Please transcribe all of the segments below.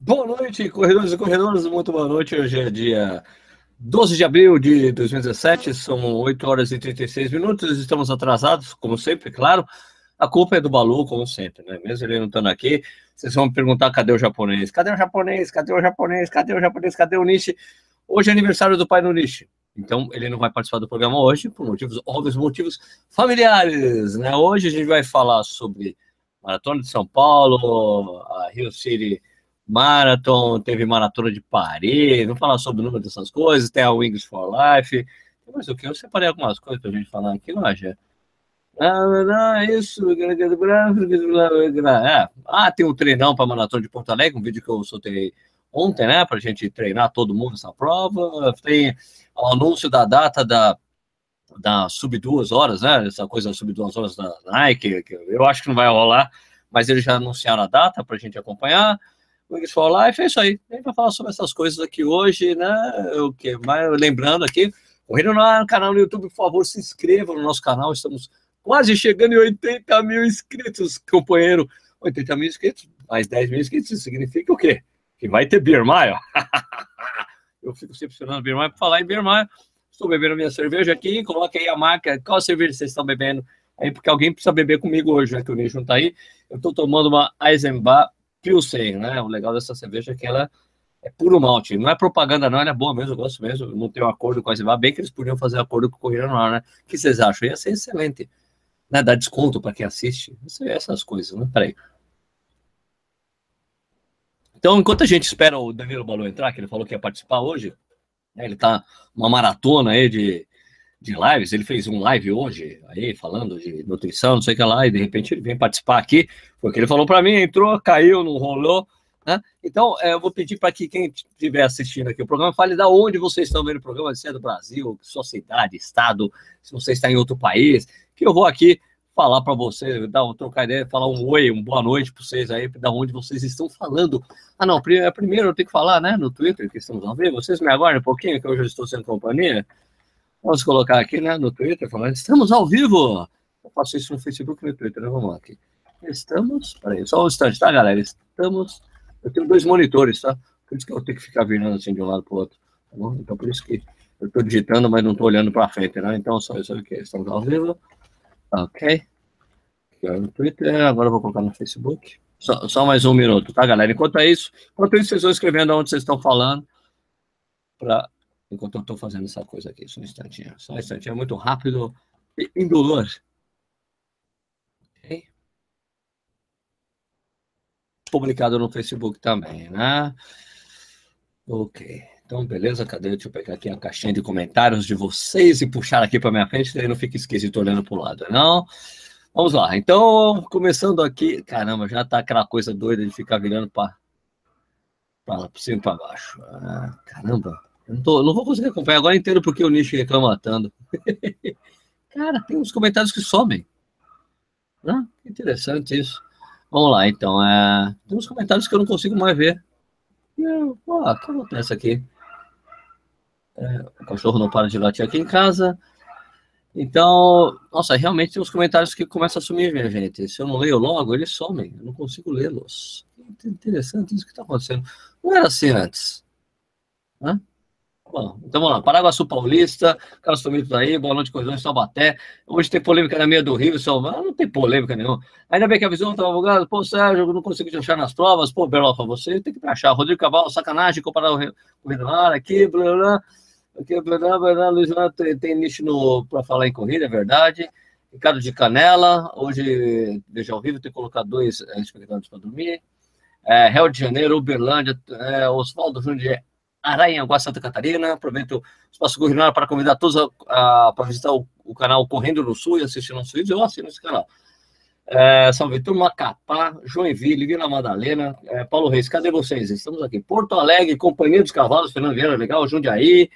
Boa noite, corredores e corredoras, muito boa noite. Hoje é dia 12 de abril de 2017, são 8 horas e 36 minutos, estamos atrasados, como sempre, claro. A culpa é do Balu, como sempre, né? Mesmo ele não estando aqui, vocês vão me perguntar cadê o japonês? Cadê o japonês? Cadê o japonês? Cadê o japonês? Cadê o Nishi? Hoje é aniversário do pai do Nishi. Então, ele não vai participar do programa hoje, por motivos óbvios, motivos familiares, né? Hoje a gente vai falar sobre Maratona de São Paulo, a Rio City Marathon, teve Maratona de Paris, vamos falar sobre o número dessas coisas, tem a Wings for Life, mas o que? Eu separei algumas coisas para a gente falar aqui, Loja. Ah, isso. É. Ah, tem um treinão para maratona de Porto Alegre, um vídeo que eu soltei ontem, né? Para a gente treinar todo mundo nessa prova. Tem o anúncio da data da, da sub duas horas, né? Essa coisa sub duas horas da Nike, que eu acho que não vai rolar, mas eles já anunciaram a data para a gente acompanhar. Wings for Life, é isso aí. A gente falar sobre essas coisas aqui hoje, né? O que? Mas lembrando aqui, correndo no canal no YouTube, por favor, se inscreva no nosso canal. Estamos quase chegando em 80 mil inscritos, companheiro. 80 mil inscritos, mais 10 mil inscritos, significa o quê? Que vai ter Mile. Eu fico sempre esperando Mile para falar em Mile. Estou bebendo minha cerveja aqui, coloque aí a marca, qual cerveja vocês estão bebendo? Aí, porque alguém precisa beber comigo hoje, né? Que o Nish não tá aí. Eu estou tomando uma Eisenbach Pilsen, né? O legal dessa cerveja é que ela é puro malte. Não é propaganda, não, ela é boa mesmo, eu gosto mesmo. Não tenho acordo com a Eisenbach, bem que eles podiam fazer acordo com o Correio Ar, né? O que vocês acham? Ia ser excelente né, dar desconto para quem assiste, essas coisas, né? Peraí. Então, enquanto a gente espera o Danilo Balu entrar, que ele falou que ia participar hoje, né, ele tá uma maratona aí de, de lives, ele fez um live hoje, aí, falando de nutrição, não sei o que lá, e de repente ele vem participar aqui, porque ele falou para mim, entrou, caiu, não rolou, né? Então, é, eu vou pedir para que quem estiver assistindo aqui o programa fale da onde vocês estão vendo o programa, se é do Brasil, sua cidade, estado, se você está em outro país, que eu vou aqui falar para vocês, dar, trocar ideia, falar um oi, uma boa noite para vocês aí, da onde vocês estão falando. Ah, não, primeiro, primeiro eu tenho que falar, né, no Twitter, que estamos ao vivo. Vocês me aguardem um pouquinho, que hoje eu estou sem companhia. Vamos colocar aqui, né, no Twitter, falando, estamos ao vivo. Eu faço isso no Facebook e no Twitter, né? Vamos lá aqui. Estamos, peraí, só um instante, tá, galera? Estamos, eu tenho dois monitores, tá? Por isso que eu tenho que ficar virando assim de um lado para o outro, tá bom? Então, por isso que eu estou digitando, mas não estou olhando para frente, né? Então, só isso aqui. Estamos ao vivo. Ok. Aqui no Twitter, agora eu vou colocar no Facebook. Só, só, mais um minuto, tá, galera? Enquanto é isso, enquanto isso, vocês vão escrevendo onde vocês estão falando. Pra... Enquanto eu estou fazendo essa coisa aqui, só um instantinho. Só um instantinho, é muito rápido e indolor. Publicado no Facebook também, né? Ok. Então, beleza, cadê? Deixa eu pegar aqui a caixinha de comentários de vocês e puxar aqui para minha frente, daí não fica esquisito olhando para o lado, não? Vamos lá. Então, começando aqui, caramba, já tá aquela coisa doida de ficar virando para cima e para baixo. Ah, caramba, eu não, tô, não vou conseguir acompanhar agora inteiro porque o nicho reclama tanto. Cara, tem uns comentários que somem. Ah, interessante isso. Vamos lá, então. É... Tem uns comentários que eu não consigo mais ver. Ah, o que acontece aqui? É, o cachorro não para de latir aqui em casa. Então, nossa, realmente tem uns comentários que começam a sumir, minha gente. Se eu não leio logo, eles somem. Eu não consigo lê-los. Interessante isso que está acontecendo. Não era assim antes. Hã? Bom, então vamos lá. Paraguaçu Paulista, Carlos Tomito aí, boa noite, Coisões, Salbaté. Hoje tem polêmica na meia do Rio, só... Não tem polêmica nenhuma. Ainda bem que a visão estava bugada. Pô, Sérgio, não consegui te achar nas provas. Pô, Berlofa, você tem que me achar. Rodrigo Cavalo, sacanagem, comparar o Ar aqui, blá, blá. Aqui, blá, blá, blá, Luiz tem, tem nicho para falar em corrida, é verdade. Ricardo de Canela, hoje, veja ao vivo, tem que colocar dois é, espectadores para dormir. É, Rio de Janeiro, Uberlândia, é, Oswaldo Júnior Arayanguá, Santa Catarina. Aproveito o espaço Corrinar para convidar todos para visitar o, o, canal Correndo no Sul e assistir nossos vídeos. Eu assino esse canal. É, São Vitor, Macapá, Joinville, Vila Madalena, é, Paulo Reis, cadê vocês? Estamos aqui. Porto Alegre, Companhia dos Cavalos, Fernando Vieira, legal, Jundiaí,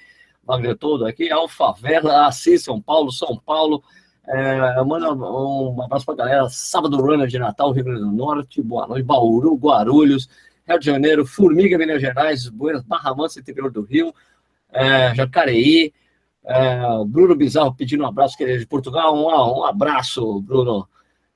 Wagner todo aqui, Alfavela, Assis, São Paulo, São Paulo. É, manda um abraço para a galera. Sábado Runner de Natal, Rio Grande do Norte. Boa noite, Bauru, Guarulhos. Rio de Janeiro, Formiga, Minas Gerais, Buenas, Barra Mansa, interior do Rio, é, Jacareí, é, Bruno Bizarro pedindo um abraço, que ele é de Portugal, um, um abraço, Bruno.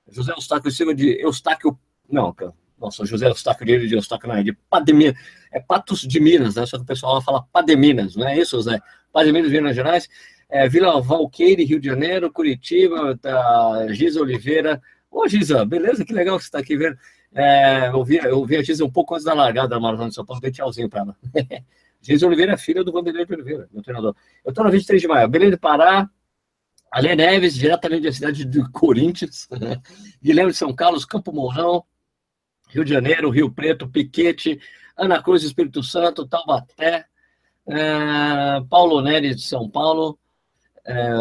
José Eustáquio em cima de Eustáquio, não, Nossa, José Eustáquio de Eustáquio, não é de Pademinas. É Patos de Minas, né? Só que o pessoal fala Pademinas, não é isso, José? Pademinas, Minas Gerais. É, Vila Valqueire, Rio de Janeiro, Curitiba, tá, Giza Oliveira. Ô, Giza, beleza? Que legal que você está aqui vendo. É, eu, vi, eu vi a Giza um pouco antes da largada da Maratona de São Paulo, dei tchauzinho para ela. Giza Oliveira é filha do Vanderlei Oliveira, meu treinador. Eu estou na 23 de maio. Belém do Pará, Alê Neves, diretamente da cidade de Corinthians. Guilherme de São Carlos, Campo Mourão, Rio de Janeiro, Rio Preto, Piquete, Ana Cruz, Espírito Santo, Taubaté, é, Paulo Nery de São Paulo, é,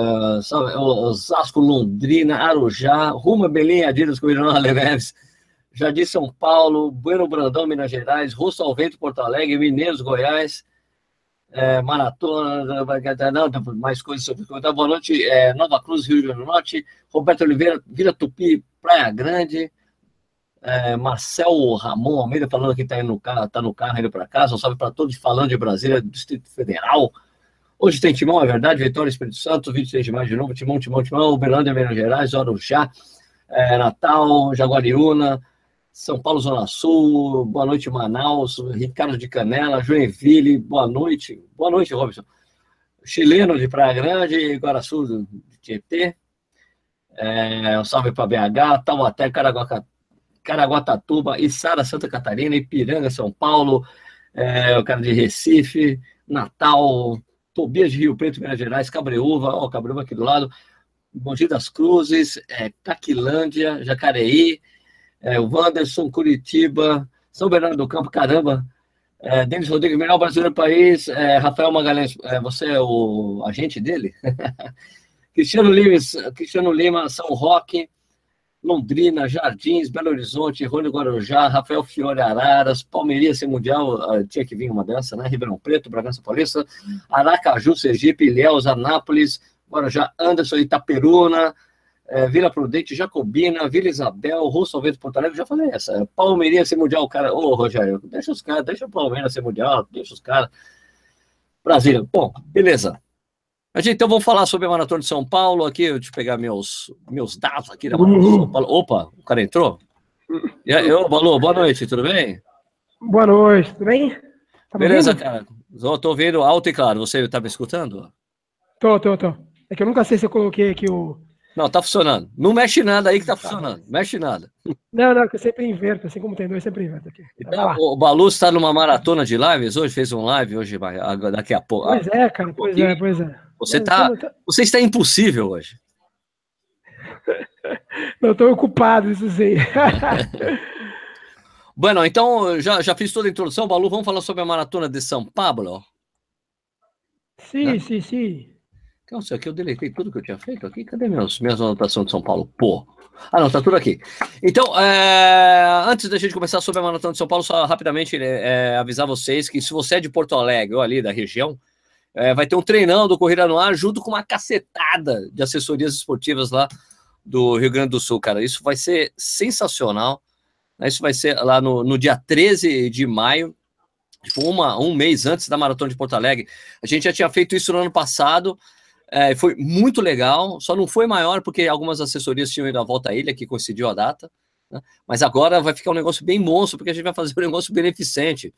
Osasco, Londrina, Arujá, Ruma, Belém, Adidas, Coirão, Ale Neves, Jardim São Paulo, Bueno Brandão, Minas Gerais, Russo ao Vento, Porto Alegre, Mineiros, Goiás, é, Maratona, não, mais coisas sobre comentar. Boa noite, é, Nova Cruz, Rio Grande do Norte, Roberto Oliveira, Vila Tupi, Praia Grande, é, Marcel Ramon Almeida falando que está no carro, tá no carro indo para casa, um salve para todos falando de Brasília, Distrito Federal. Hoje tem Timão, é verdade, Vitória Espírito Santo, 26 de maio de novo, Timão, Timão, Timão, Uberlândia, Minas Gerais, Orujá, é, Natal, Jaguariúna, São Paulo, Zona Sul, boa noite, Manaus, Ricardo de Canela, Joinville, boa noite, boa noite, Robson. Chileno de Praia Grande, Guaraçu de Tietê, é, um salve para BH, Taubaté, Caraguatatuba, Içara, Santa Catarina, Ipiranga, São Paulo, é, o cara de Recife, Natal, Tobias de Rio Preto, Minas Gerais, Cabreúva, ó, Cabreúva aqui do lado, Mogi das Cruzes, é, Caquilândia, Jacareí, é, o Wanderson, Curitiba, São Bernardo do Campo, caramba, é, Denis Rodrigues, melhor brasileiro do país, é, Rafael Magalhães, é, você é o agente dele? Cristiano Lima, Cristiano Lima, São Roque, Londrina, Jardins, Belo Horizonte, Rony Guarujá, Rafael Fiore Araras, Palmeirense Mundial, uh, tinha que vir uma dessa, né? Ribeirão Preto, Bragança Paulista, Aracaju, Sergipe, Ilhéus, Anápolis, Guarujá, Anderson, Itaperuna, é, Vila Prudente, Jacobina, Vila Isabel, Russo Alvedo, Porto Alegre, já falei essa. Palmeirense Mundial, cara, ô Rogério, deixa os caras, deixa o Palmeiras ser mundial, deixa os caras. Brasília, bom, beleza. A gente, então, vamos falar sobre a Maratona de São Paulo aqui. Deixa eu pegar meus, meus dados aqui da Maratona de São Paulo. Opa, o cara entrou? E aí, ô, Balu, boa noite, tudo bem? Boa noite, tudo bem? Tá Beleza, ouvindo? cara. Eu tô ouvindo alto e claro. Você tá me escutando? Tô, tô, tô. É que eu nunca sei se eu coloquei aqui o. Não, tá funcionando. Não mexe nada aí que tá funcionando. Mexe nada. Não, não, que eu sempre inverto, assim como tem dois, sempre inverto aqui. Então, o Balu está numa maratona de lives hoje, fez um live hoje, daqui a pouco. Pois é, cara, pois é, pois é. Você, tá, você está impossível hoje. Não estou ocupado, isso sim. bueno, então já, já fiz toda a introdução. Balu, vamos falar sobre a maratona de São Paulo? Sim, né? sim, sim. Então, isso aqui eu deletei tudo que eu tinha feito aqui. Cadê meus, minhas anotações de São Paulo? Pô. Ah, não, tá tudo aqui. Então, é, antes da gente começar sobre a maratona de São Paulo, só rapidamente é, avisar vocês que se você é de Porto Alegre ou ali da região, é, vai ter um treinão do Corrida no Ar junto com uma cacetada de assessorias esportivas lá do Rio Grande do Sul, cara. Isso vai ser sensacional. Né? Isso vai ser lá no, no dia 13 de maio, tipo uma, um mês antes da Maratona de Porto Alegre. A gente já tinha feito isso no ano passado, é, foi muito legal, só não foi maior porque algumas assessorias tinham ido à volta à ilha, que coincidiu a data. Né? Mas agora vai ficar um negócio bem monstro, porque a gente vai fazer um negócio beneficente.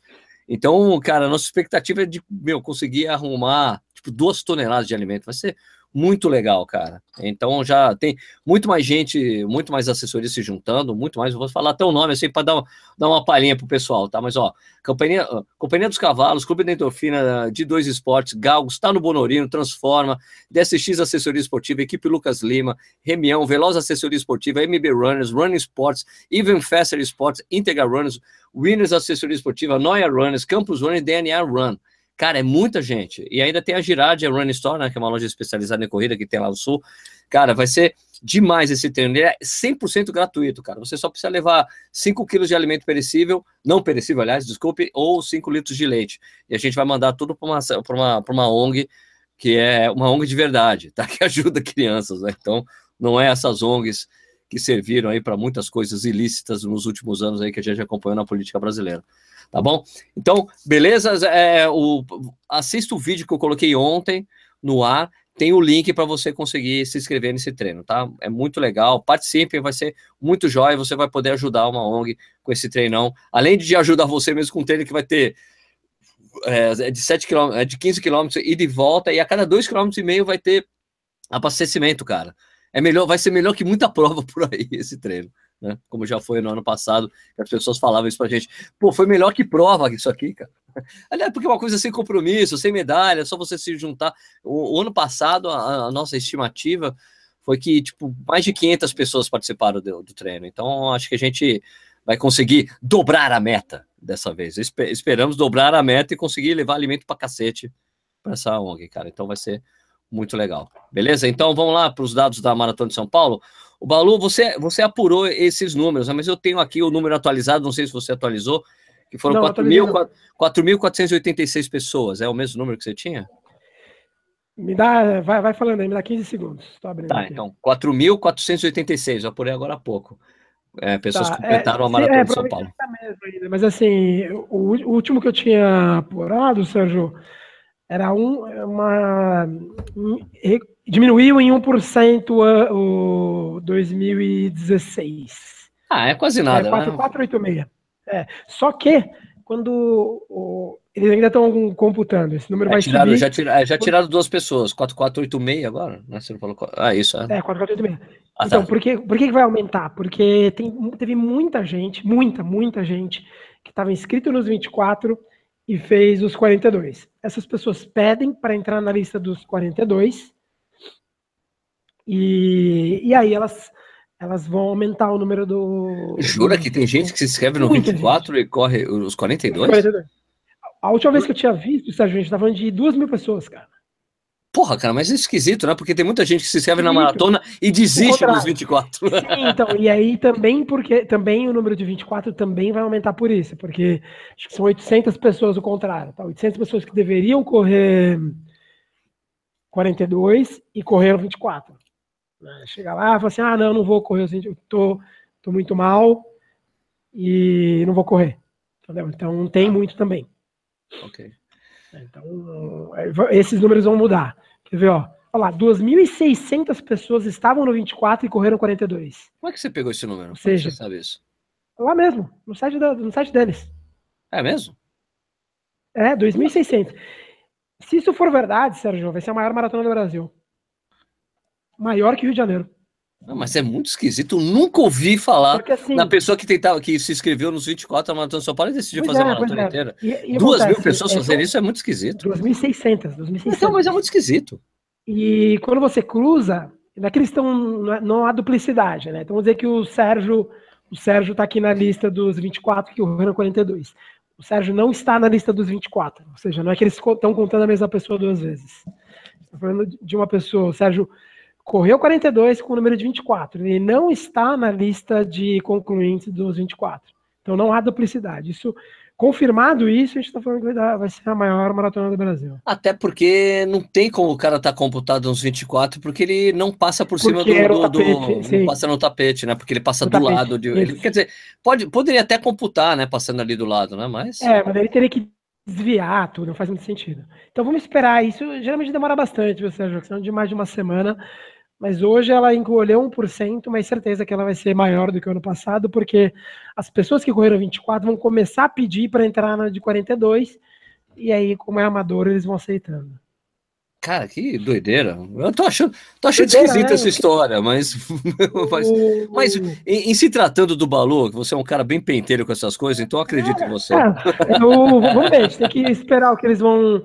Então, cara, nossa expectativa é de, meu, conseguir arrumar, tipo, duas toneladas de alimento. Vai ser muito legal, cara. Então já tem muito mais gente, muito mais assessorias se juntando, muito mais. Eu vou falar até o nome assim para dar, dar uma palhinha pro pessoal, tá? Mas ó, Companhia, Companhia dos Cavalos, Clube da Endorfina de Dois Esportes, Galgos, está no Bonorino, Transforma, DSX Assessoria Esportiva, Equipe Lucas Lima, Remião, Veloz Assessoria Esportiva, MB Runners, Running Sports, Even Faster Sports, Integra Runners, Winners Assessoria Esportiva, Noia Runners, Campus Running, DNA Run. Cara, é muita gente. E ainda tem a Girardia Running Store, né, que é uma loja especializada em corrida que tem lá no sul. Cara, vai ser demais esse treino. Ele é 100% gratuito, cara. Você só precisa levar 5 quilos de alimento perecível, não perecível, aliás, desculpe, ou 5 litros de leite. E a gente vai mandar tudo para uma, uma, uma ONG, que é uma ONG de verdade, tá? Que ajuda crianças, né? Então, não é essas ONGs que serviram aí para muitas coisas ilícitas nos últimos anos aí que a gente acompanhou na política brasileira tá bom? Então, beleza? É, o, assista o vídeo que eu coloquei ontem no ar. tem o link para você conseguir se inscrever nesse treino, tá? É muito legal, participe, vai ser muito jóia, você vai poder ajudar uma ONG com esse treinão, além de ajudar você mesmo com um treino que vai ter é, é de 7 km, é de 15 km e de volta, e a cada 2 km vai ter abastecimento, cara. É melhor, vai ser melhor que muita prova por aí esse treino, né? Como já foi no ano passado, que as pessoas falavam isso pra gente. Pô, foi melhor que prova isso aqui, cara. Aliás, porque é uma coisa sem compromisso, sem medalha, só você se juntar. O, o ano passado, a, a, nossa estimativa foi que, tipo, mais de 500 pessoas participaram do, do treino. Então, acho que a gente vai conseguir dobrar a meta dessa vez. Esper esperamos dobrar a meta e conseguir levar alimento para cacete para essa ONG, cara. Então vai ser muito legal. Beleza? Então vamos lá para os dados da Maratona de São Paulo. O Balu, você, você apurou esses números, né? mas eu tenho aqui o número atualizado, não sei se você atualizou, que foram 4.486 pessoas. É o mesmo número que você tinha? Me dá, vai, vai falando aí, me dá 15 segundos. tá, aqui. então, 4.486, eu apurei agora há pouco. É, pessoas tá, completaram é, a Maratona é, de São Paulo. Tá ainda, mas assim, o, o, último que eu tinha apurado, Sérgio, era um, uma. Um, diminuiu em 1% o, o 2016. Ah, é quase nada. É 4, né? 486. É. Só que, quando o, eles ainda estão computando, esse número é, vai tirado, subir. Já, tira, é, já tiraram duas pessoas, 4486 agora, né? Você não falou. Ah, isso, é. É, 4486. Ah, então, tá. por, que, por que vai aumentar? Porque tem, teve muita gente, muita, muita gente, que estava inscrito nos 24 e fez os 42. Essas pessoas pedem para entrar na lista dos 42 e, e aí elas, elas vão aumentar o número do. Jura que tem gente que se inscreve no Muita 24 gente. e corre os 42? 42? A última vez que eu tinha visto, Sérgio, a gente estava falando de duas mil pessoas, cara. Porra, cara, mas é esquisito, né? Porque tem muita gente que se inscreve na maratona e desiste dos 24. Sim, então, e aí também, porque também o número de 24 também vai aumentar por isso, porque acho que são 800 pessoas o contrário, tá? 800 pessoas que deveriam correr 42 e correram 24. Né? Chega lá e fala assim: ah, não, não vou correr, eu tô, tô muito mal e não vou correr. Entendeu? Então tem muito também. Ok. Então, é, esses números vão mudar. Quer ver, ó? Olha lá, 2.600 pessoas estavam no 24 e correram 42. Como é que você pegou esse número? Ou seja, você sabe isso? Lá mesmo, no site, da, no site deles. É mesmo? É, 2.600. Se isso for verdade, Sérgio, vai ser a maior maratona do Brasil. Maior que o Rio de Janeiro. Não, mas é muito esquisito. Eu nunca ouvi falar Porque, assim, na pessoa que tentava, que se inscreveu nos 24 da Maratona de São Paulo e decidiu fazer é, a maratona é. inteira. E, e Duas mil pessoas é, fazerem isso é muito esquisito. 2.600. Então, mas é muito esquisito. E quando você cruza, naqueles estão. Não há duplicidade, né? Então vamos dizer que o Sérgio. O Sérgio está aqui na lista dos 24 que o Renan 42. O Sérgio não está na lista dos 24. Ou seja, não é que eles estão contando a mesma pessoa duas vezes. Estou falando de uma pessoa. O Sérgio correu 42 com o número de 24. Ele não está na lista de concluintes dos 24. Então não há duplicidade. Isso confirmado isso, a gente está falando que vai, dar, vai, ser a maior maratona do Brasil. Até porque não tem como o cara estar tá computado nos 24, porque ele não passa por cima do, do, tapete, do não passa no tapete, né? Porque ele passa no do tapete, lado de. Ele, quer dizer, pode, poderia até computar, né? Passando ali do lado, né? Mas. É, mas ele teria que desviar tudo, não faz muito sentido. Então vamos esperar. Isso geralmente demora bastante, você Sérgio? Questão de mais de uma semana mas hoje ela encolheu 1%, mas certeza que ela vai ser maior do que o ano passado, porque as pessoas que correram 24 vão começar a pedir para entrar na de 42, e aí, como é amador, eles vão aceitando. Cara, que doideira. Eu tô achando, tô achando esquisita né? essa história, mas, mas, mas em, em, se tratando do Balu, que você é um cara bem penteiro com essas coisas, então eu acredito é, em você. É, eu, vamos ver, a gente tem que esperar o que eles vão,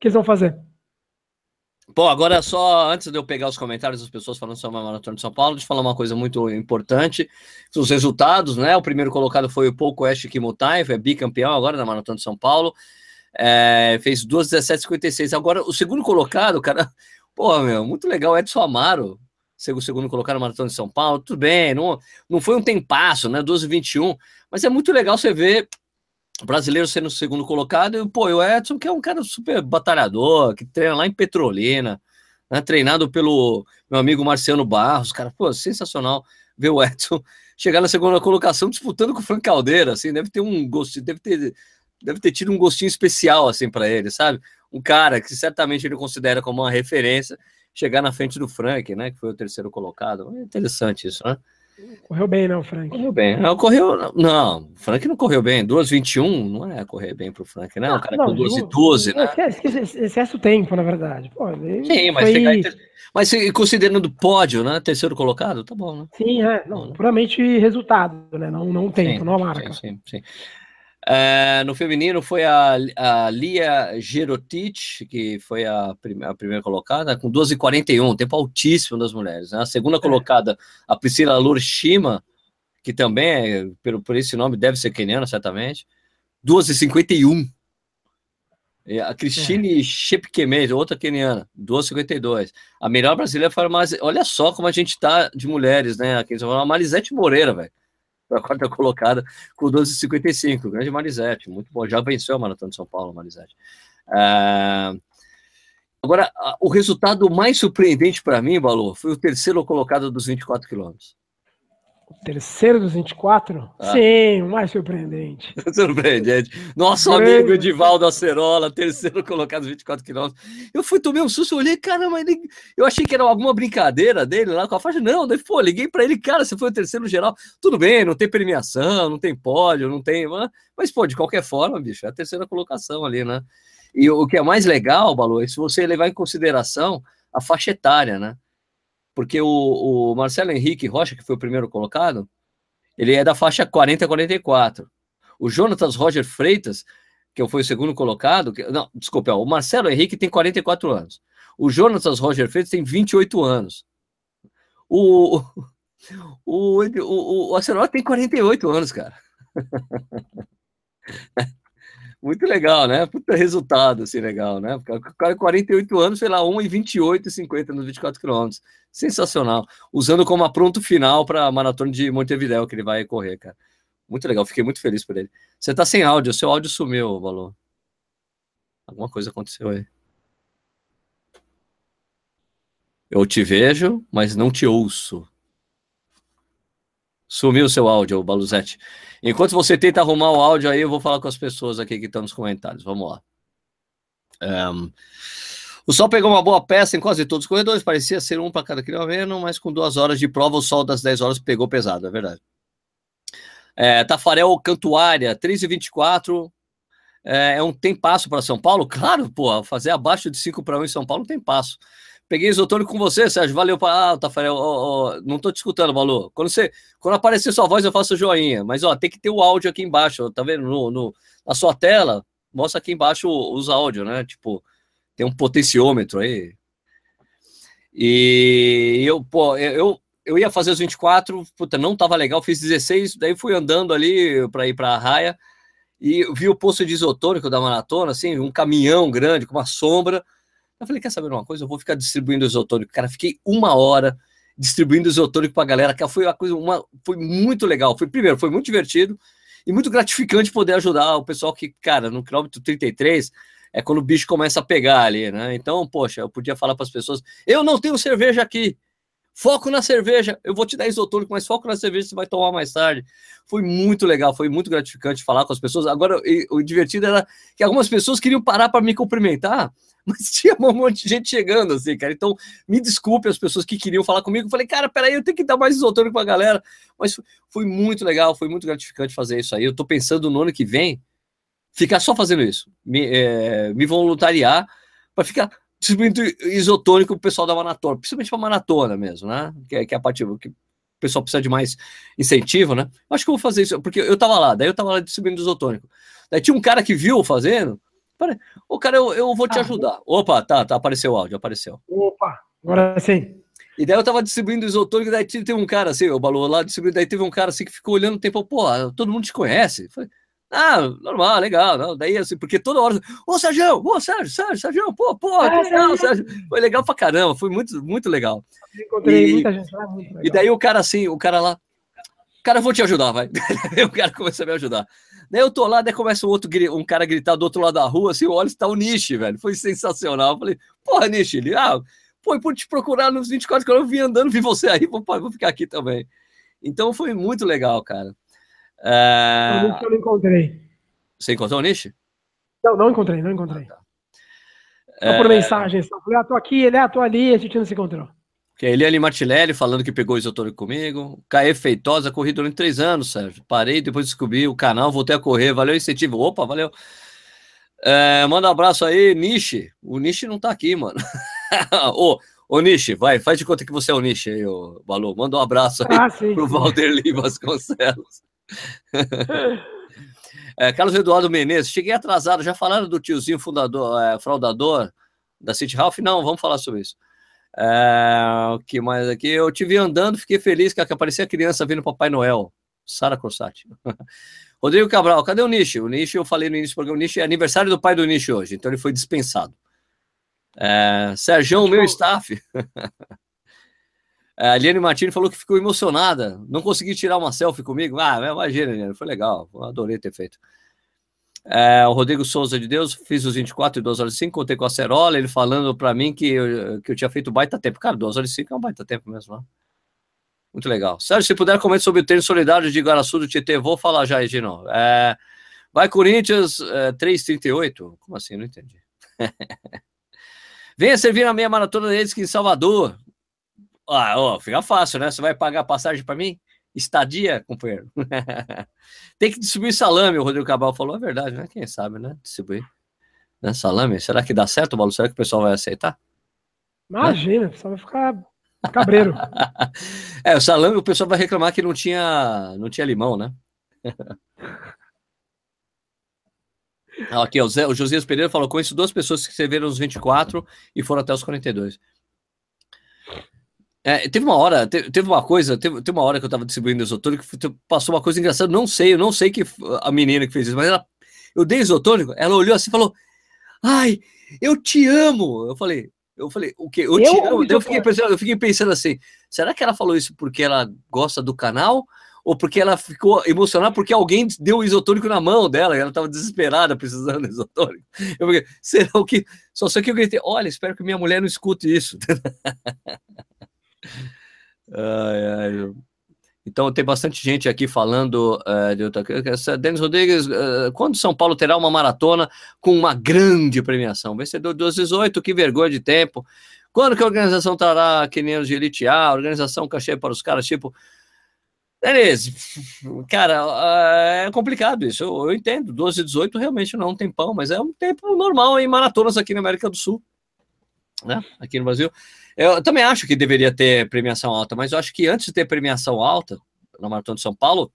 que eles vão fazer. Bom, agora só antes de eu pegar os comentários das pessoas falando sobre a Maratona de São Paulo, eu falar uma coisa muito importante. Os resultados, né? O primeiro colocado foi o Pouco Oeste Kimutai, foi bicampeão agora da Maratona de São Paulo. É, fez 2,17,56. Agora, o segundo colocado, cara, pô, meu, muito legal, Edson Amaro, o segundo colocado na Maratona de São Paulo, tudo bem, não, não foi um tempasso, né? 12,21, mas é muito legal você ver brasileiro sendo o segundo colocado, e pô, o Edson, que é um cara super batalhador, que treina lá em Petrolina, né, treinado pelo meu amigo Marciano Barros, cara, pô, sensacional ver o Edson chegar na segunda colocação disputando com o Frank Caldeira, assim, deve ter um gosto, deve ter deve ter tido um gostinho especial, assim, para ele, sabe? Um cara que certamente ele considera como uma referência, chegar na frente do Frank, né? Que foi o terceiro colocado. É interessante isso, né? Correu bem, não, Frank? Correu bem. Não, correu. Não, o Frank não correu bem. 2,21 não é correr bem pro Frank, né? O cara não, com 2,12, né? Excesso tempo, na verdade. Pô, Sim, mas, foi... chegar mas considerando pódio, né? Terceiro colocado, tá bom, né? Sim, é. Não, né? puramente resultado, né? Não, não tempo, sim, não a marca. Sim, sim, sim. É, no feminino foi a, a Lia Gerotic, que foi a, prime, a primeira colocada, com 12,41, tempo altíssimo das mulheres. Né? A segunda é. colocada, a Priscila Lurshima, que também, é, pelo, por esse nome, deve ser keniana, certamente, 12,51. A Cristine é. Shepkemed, outra keniana, 12,52. A melhor brasileira foi a Maris... Olha só como a gente tá de mulheres, né? Aqui, a Marisete Moreira, velho a quarta colocada com 12,55. Grande Marisete, muito bom. Já venceu a Maratona de São Paulo, Marisete. Uh, agora, o resultado mais surpreendente para mim, Balu, foi o terceiro colocado dos 24 quilômetros. Terceiro dos 24? Ah. Sim, o mais surpreendente. surpreendente. Nosso Grande. amigo Edivaldo Acerola, terceiro colocado 24 quilômetros. Eu fui, tomei um susto, olhei, caramba, ele... eu achei que era alguma brincadeira dele lá com a faixa. Não, daí, pô, liguei para ele, cara, você foi o terceiro geral. Tudo bem, não tem premiação, não tem pódio, não tem. Mas, pô, de qualquer forma, bicho, é a terceira colocação ali, né? E o que é mais legal, Balu, é se você levar em consideração a faixa etária, né? Porque o, o Marcelo Henrique Rocha, que foi o primeiro colocado, ele é da faixa 40 a 44. O Jonatas Roger Freitas, que foi o segundo colocado, que, não, desculpa, o Marcelo Henrique tem 44 anos. O Jonatas Roger Freitas tem 28 anos. O, o, o, o, o tem 48 anos, cara. Muito legal, né? Puta resultado, assim, legal, né? O cara 48 anos, sei lá, 1 e 28 e 50 nos 24 quilômetros. Sensacional. Usando como apronto final para a maratona de Montevideo que ele vai correr, cara. Muito legal, fiquei muito feliz por ele. Você tá sem áudio, seu áudio sumiu, Valor. Alguma coisa aconteceu aí. Eu te vejo, mas não te ouço. Sumiu seu áudio, Baluzete. Enquanto você tenta arrumar o áudio aí, eu vou falar com as pessoas aqui que estão nos comentários. Vamos lá. Um, o Sol pegou uma boa peça em quase todos os corredores, parecia ser um para cada quilômetro, mas com duas horas de prova, o Sol das 10 horas pegou pesado, é verdade. É, Tafarel Cantuária, 3 e 24 é, é um tem passo para São Paulo? Claro, pô, fazer abaixo de 5 para 1 em São Paulo tem passo. Peguei isotônico com você, Sérgio. Valeu. Pra... Ah, Tafarel, não tô te escutando, Balu. Quando, você... Quando aparecer sua voz, eu faço joinha. Mas, ó, tem que ter o áudio aqui embaixo. Tá vendo? No, no... Na sua tela, mostra aqui embaixo os áudios, né? Tipo, tem um potenciômetro aí. E eu, pô, eu, eu ia fazer os 24, puta, não tava legal, fiz 16, daí fui andando ali para ir para a raia e vi o posto de isotônico da maratona, assim, um caminhão grande com uma sombra. Eu falei, quer saber uma coisa? Eu vou ficar distribuindo isotônico. Cara, fiquei uma hora distribuindo isotônico para a galera, que foi uma coisa, uma, foi muito legal. Foi, primeiro, foi muito divertido e muito gratificante poder ajudar o pessoal que, cara, no quilômetro 33 é quando o bicho começa a pegar ali, né? Então, poxa, eu podia falar para as pessoas: eu não tenho cerveja aqui. Foco na cerveja. Eu vou te dar isotônico, mas foco na cerveja você vai tomar mais tarde. Foi muito legal, foi muito gratificante falar com as pessoas. Agora, o divertido era que algumas pessoas queriam parar para me cumprimentar mas tinha um monte de gente chegando, assim, cara. Então, me desculpe as pessoas que queriam falar comigo. Eu falei, cara, peraí, eu tenho que dar mais isotônico pra galera. Mas foi muito legal, foi muito gratificante fazer isso aí. Eu tô pensando no ano que vem ficar só fazendo isso, me, é, me voluntariar para ficar distribuindo isotônico pro pessoal da maratona, principalmente pra maratona mesmo, né? Que, é, que é a parte que o pessoal precisa de mais incentivo, né? Acho que eu vou fazer isso, porque eu tava lá, daí eu tava lá distribuindo isotônico. Daí tinha um cara que viu fazendo, o cara, eu, eu vou te ah, ajudar. Opa, tá, tá, apareceu o áudio, apareceu. Opa, agora sim. E daí eu tava distribuindo isotônico, daí teve um cara assim, o balão lá distribuindo, daí teve um cara assim que ficou olhando o tempo, pô, todo mundo te conhece. Falei, ah, normal, legal, não. Daí assim, porque toda hora, ô Sérgio, ô Sérgio, Sérgio, Sérgio, pô, pô, ah, que legal, Sérgio. Foi legal pra caramba, foi muito, muito legal. encontrei e, muita gente lá, muito legal. E daí o cara assim, o cara lá, cara, eu vou te ajudar, vai. o cara começou a me ajudar. Daí eu tô lá, daí começa um outro um cara gritar do outro lado da rua, assim, olha, está o Nishi, velho. Foi sensacional. Eu falei, porra, Nishi, ele, ah, pô, por te procurar nos 24 horas, eu vim andando, vi você aí, vou, vou ficar aqui também. Então foi muito legal, cara. É... Eu não encontrei. Você encontrou o Nishi? Não, não encontrei, não encontrei. Ah, tá. Só por é... mensagem. Só falei, ah, tô aqui, ele, ah, tô ali, a gente não se encontrou. Que é Eliane Martilelli falando que pegou isotônico comigo. Caê Feitosa, corri durante três anos, Sérgio. Parei, depois descobri o canal, voltei a correr. Valeu o incentivo. Opa, valeu. É, manda um abraço aí, Nishi. O Nishi não tá aqui, mano. ô, ô, Nishi, vai, faz de conta que você é o Nishi aí, ô, Balu. Manda um abraço aí ah, sim, pro sim. Valder Vasconcelos. é, Carlos Eduardo Menezes, cheguei atrasado. Já falaram do tiozinho fundador, é, fraudador da City Ralph? Não, vamos falar sobre isso. É, o que mais aqui? Eu te vi andando, fiquei feliz que aparecia a criança vindo Papai Noel. Sara Corsati. Rodrigo Cabral, cadê o Nishi? O Nishi, eu falei no início do programa, o Nishi é aniversário do pai do Nishi hoje, então ele foi dispensado. É, Sérgio, o meu staff. é, a Liane Martini falou que ficou emocionada, não consegui tirar uma selfie comigo. Ah, imagina, Liane, foi legal, adorei ter feito. É, o Rodrigo Souza de Deus, fiz os 24 e 2 horas e 5, contei com a Cerola, ele falando para mim que eu, que eu tinha feito baita tempo. Cara, 2 horas e 5 é um baita tempo mesmo, né? Muito legal. Sérgio, se puder comentar sobre o treino solidário de Guaraçu do Tietê, vou falar já, Egino. É, vai Corinthians é, 3,38? Como assim? Não entendi. Venha servir a meia maratona deles que em Salvador. Ah, ó, fica fácil, né? Você vai pagar passagem para mim? Estadia, companheiro. Tem que distribuir salame, o Rodrigo Cabal falou. É verdade, né? Quem sabe, né? Distribuir. Né? Salame. Será que dá certo, Paulo? Será que o pessoal vai aceitar? Imagina, né? pessoal vai ficar cabreiro. é, o salame, o pessoal vai reclamar que não tinha, não tinha limão, né? Aqui, o, Zé, o Josias Pereira falou: conheço duas pessoas que serviram os 24 e foram até os 42. É, teve uma hora, teve, teve uma coisa, teve, teve, uma hora que eu tava distribuindo isotônico, passou uma coisa engraçada, não sei, eu não sei que a menina que fez isso, mas ela, eu dei isotônico, ela olhou assim e falou, ai, eu te amo. Eu falei, eu falei, o quê? Eu, eu te amo. Eu fiquei, pensando, eu fiquei pensando assim, será que ela falou isso porque ela gosta do canal? Ou porque ela ficou emocionada porque alguém deu o isotônico na mão dela ela estava desesperada precisando de isotônico? Eu falei, será o que? Só sei que eu gritei, olha, espero que minha mulher não escute isso. Ai, ai. Então tem bastante gente aqui falando uh, de outra coisa. Denis Rodrigues, uh, quando São Paulo terá uma maratona com uma grande premiação? Vencedor dos 18, que vergonha de tempo. Quando que a organização trará quenianos de elite A, organização cachê para os caras, tipo. Denis, cara, é complicado isso. Eu, eu entendo. 12 e 18 realmente não é um tempão, mas é um tempo normal em maratonas aqui na América do Sul, né? Aqui no Brasil. Eu também acho que deveria ter premiação alta, mas eu acho que antes de ter premiação alta na Maratona de São Paulo,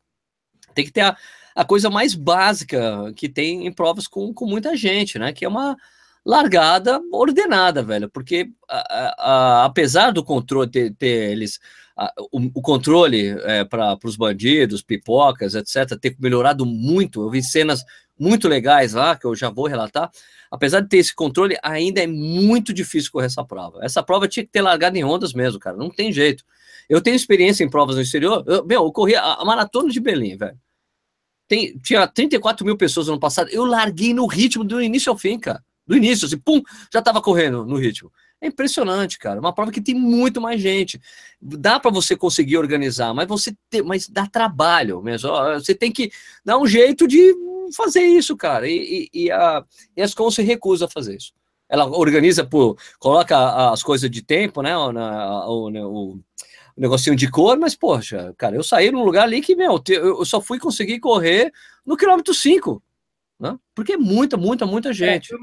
tem que ter a, a coisa mais básica que tem em provas com, com muita gente, né? Que é uma largada ordenada, velho. Porque a, a, apesar do controle ter, ter eles. O, o, controle é, para os bandidos, pipocas, etc., ter melhorado muito. Eu vi cenas muito legais lá, que eu já vou relatar, apesar de ter esse controle, ainda é muito difícil correr essa prova. Essa prova tinha que ter largado em ondas mesmo, cara, não tem jeito. Eu tenho experiência em provas no exterior, eu, meu, eu corri a, a maratona de Berlim, velho. Tem, tinha 34 mil pessoas no ano passado, eu larguei no ritmo do início ao fim, cara. Do início, assim, pum, já tava correndo no ritmo. É impressionante, cara. Uma prova que tem muito mais gente. Dá para você conseguir organizar, mas você tem, mas dá trabalho mesmo. Você tem que dar um jeito de fazer isso, cara. E, e, e a ESCOM se recusa a fazer isso. Ela organiza por. coloca as coisas de tempo, né? Na, o, né, o, o negocinho de cor, mas, poxa, cara, eu saí num lugar ali que, meu, eu só fui conseguir correr no quilômetro 5. Né? Porque é muita, muita, muita gente. É,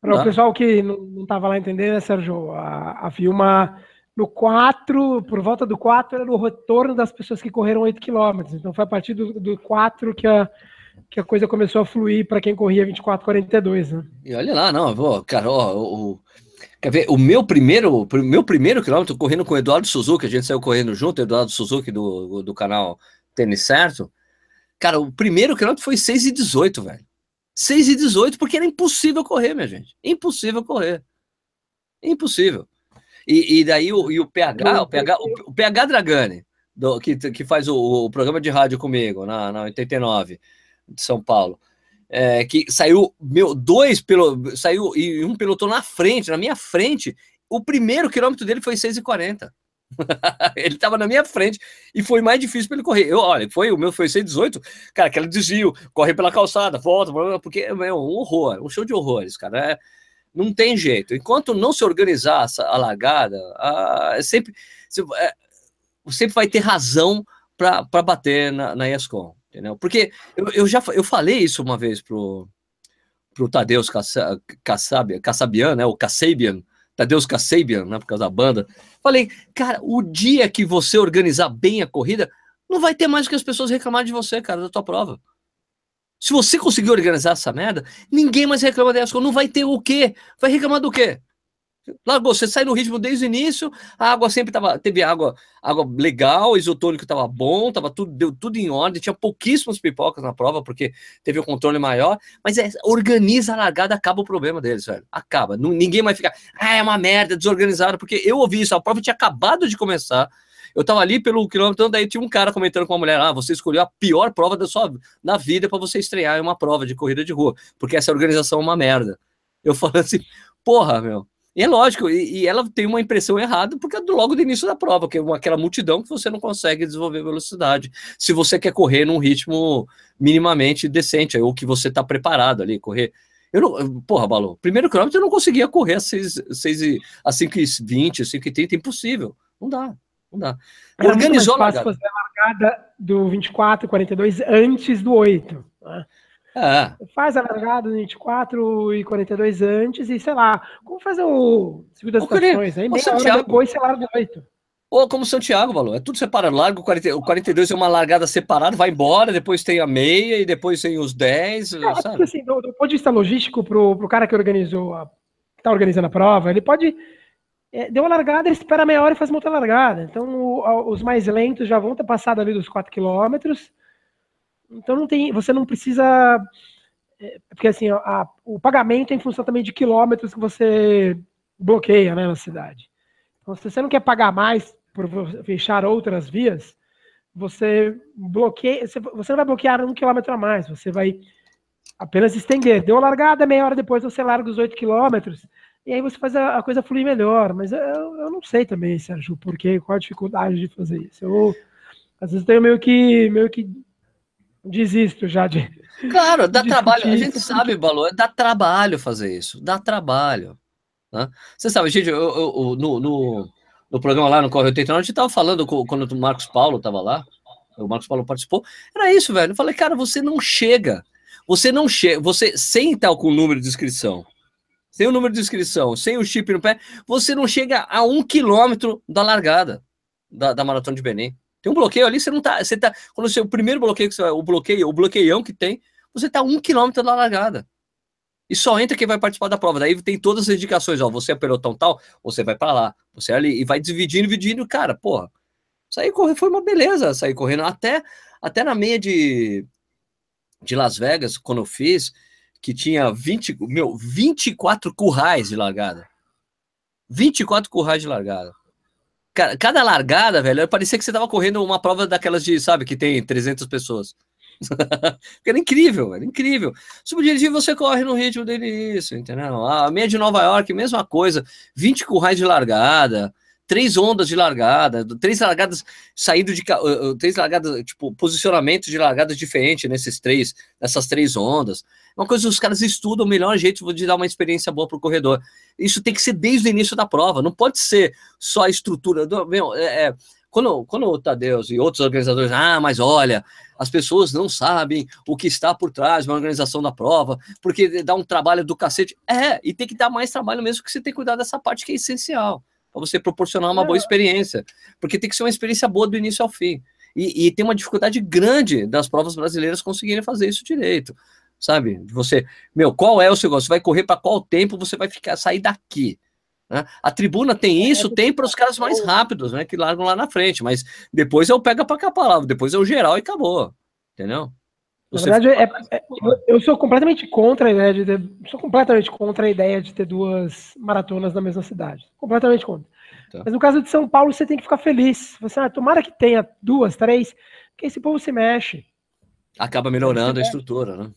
para tá? o pessoal que não estava lá entendendo, né, Sérgio? A, havia uma. No 4, por volta do 4, era o retorno das pessoas que correram 8 quilômetros. Então foi a partir do, do 4 que a, que a coisa começou a fluir para quem corria 24, 42, né? E olha lá, não, vou, cara, ó, o, quer ver, o meu primeiro, meu primeiro quilômetro correndo com o Eduardo Suzuki, a gente saiu correndo junto, Eduardo Suzuki do, do canal Tênis Certo. Cara, o primeiro quilômetro foi 6 e 18, velho. 6 e 18, porque era impossível correr, minha gente. Impossível correr. Impossível. E, e daí o, e o PH, o PH, o, o PH Dragani, do, que, que faz o, o, programa de rádio comigo na, na 89 de São Paulo. É, que saiu, meu, dois pelo, saiu e um pelotão na frente, na minha frente. O primeiro quilômetro dele foi 6,40. ele estava na minha frente e foi mais difícil para ele correr. Eu, olha, foi o meu foi 118, cara, aquele desvio, corre pela calçada, volta, porque é um horror, um show de horrores, cara. É, não tem jeito. Enquanto não se organizar a largada, a, é sempre, é, sempre vai ter razão para bater na, na ESCOM, entendeu? Porque eu, eu já eu falei isso uma vez pro, pro Tadeusz Kassabian, Kassabian, né, o Kassabian, Tadeusz Kassabian, né, por causa da banda. Falei, cara, o dia que você organizar bem a corrida, não vai ter mais que as pessoas reclamarem de você, cara, da tua prova. Se você conseguir organizar essa merda, ninguém mais reclama dessa. Não vai ter o quê? Vai reclamar do quê? Largou, você sai no ritmo desde o início, a água sempre tava, teve água, água legal, isotônico estava bom, tava tudo, deu tudo em ordem, tinha pouquíssimas pipocas na prova, porque teve um controle maior, mas é, organiza a largada, acaba o problema deles, velho. Acaba. Não, ninguém vai ficar, ah, é uma merda, desorganizado, porque eu ouvi isso, a prova tinha acabado de começar. Eu tava ali pelo quilômetro, daí tinha um cara comentando com uma mulher: ah, você escolheu a pior prova da sua na vida para você estrear em uma prova de corrida de rua, porque essa organização é uma merda. Eu falo assim, porra, meu e é lógico, e, e, ela tem uma impressão errada porque é do, logo do início da prova, que é uma, aquela multidão que você não consegue desenvolver velocidade. Se você quer correr num ritmo minimamente decente, ou que você está preparado ali, correr. Eu não, porra, Balão, primeiro quilômetro eu não conseguia correr a, 6, 6 e, a 5,20, 5,30, impossível. Não dá, não dá. Era Organizou muito mais fácil a largada. fazer a largada do 24, 42 antes do 8. Né? É. Faz a largada no 24 e 42 antes e, sei lá, como fazer o segundo das estações aí, meia Santiago. depois você larga 8. Ou como Santiago, Valor, é tudo separado. Largo 40, o 42 é uma largada separada, vai embora, depois tem a meia e depois tem os 10. É, sabe? Porque, assim, do, do, ponto de vista logístico, pro, pro cara que organizou, a, que tá organizando a prova, ele pode. É, deu uma largada, ele espera meia hora e faz uma outra largada. Então, o, os mais lentos já vão ter passado ali dos 4 quilômetros então não tem, você não precisa, é, porque assim, a, o pagamento é em função também de quilômetros que você bloqueia né, na cidade. Então, se você não quer pagar mais por fechar outras vias, você bloqueia, você não vai bloquear um quilômetro a mais, você vai apenas estender. Deu a largada, meia hora depois você larga os oito quilômetros, e aí você faz a, a coisa fluir melhor. Mas eu, eu, não sei também, Sérgio, por quê, qual a dificuldade de fazer isso. Eu, às vezes, tenho meio que, meio que desisto já de. Claro, dá de trabalho. A gente sabe, Balô, dá trabalho fazer isso. Dá trabalho. Né? Você sabe, gente, eu, eu, eu, no, no, no, programa lá no Correio 89, a gente estava falando quando o Marcos Paulo estava lá, o Marcos Paulo participou. Era isso, velho. Eu falei, cara, você não chega. Você não chega. Você, sem estar com o número de inscrição, sem o número de inscrição, sem o chip no pé, você não chega a um quilômetro da largada da, da Maratona de Belém. Tem um bloqueio ali, você não tá. Você tá. Quando o seu primeiro bloqueio que você vai, o bloqueio, o bloqueião que tem, você tá um quilômetro da largada. E só entra quem vai participar da prova. Daí tem todas as indicações, ó. Você é pelotão tal, você vai para lá, você é ali, e vai dividindo, dividindo, cara, porra. Sair correr foi uma beleza, sair correndo. Até, até na meia de, de Las Vegas, quando eu fiz, que tinha 20, meu, 24 currais de largada. 24 currais de largada. Cada largada, velho, parecia que você tava correndo uma prova daquelas de, sabe, que tem 300 pessoas. era incrível, era incrível. Subdirigir, você corre no ritmo dele, isso, entendeu? A meia de Nova York, mesma coisa. 20 currais de largada, três ondas de largada, três largadas saindo de uh, três largadas, tipo, posicionamento de largadas diferentes nesses três, nessas três ondas. Uma coisa os caras estudam o melhor jeito de dar uma experiência boa para o corredor. Isso tem que ser desde o início da prova, não pode ser só a estrutura. Do, meu, é, é, quando, quando o Tadeus e outros organizadores, ah, mas olha, as pessoas não sabem o que está por trás de uma organização da prova, porque dá um trabalho do cacete. É, e tem que dar mais trabalho mesmo, que você tem que cuidar dessa parte que é essencial para você proporcionar uma boa é. experiência. Porque tem que ser uma experiência boa do início ao fim. E, e, tem uma dificuldade grande das provas brasileiras conseguirem fazer isso direito sabe? Você, meu, qual é o seu gosto? Você vai correr para qual tempo você vai ficar sair daqui? Né? A tribuna tem é, isso, tem para os caras mais rápidos, né? Que largam lá na frente, mas depois eu pego para palavra, depois é o geral e acabou, entendeu? Você na verdade, é, é, eu sou completamente contra a ideia de ter, sou completamente contra a ideia de ter duas maratonas na mesma cidade, completamente contra. Tá. Mas no caso de São Paulo, você tem que ficar feliz. Você, ah, tomara que tenha duas, três, que esse povo se mexe. Acaba melhorando a estrutura, né?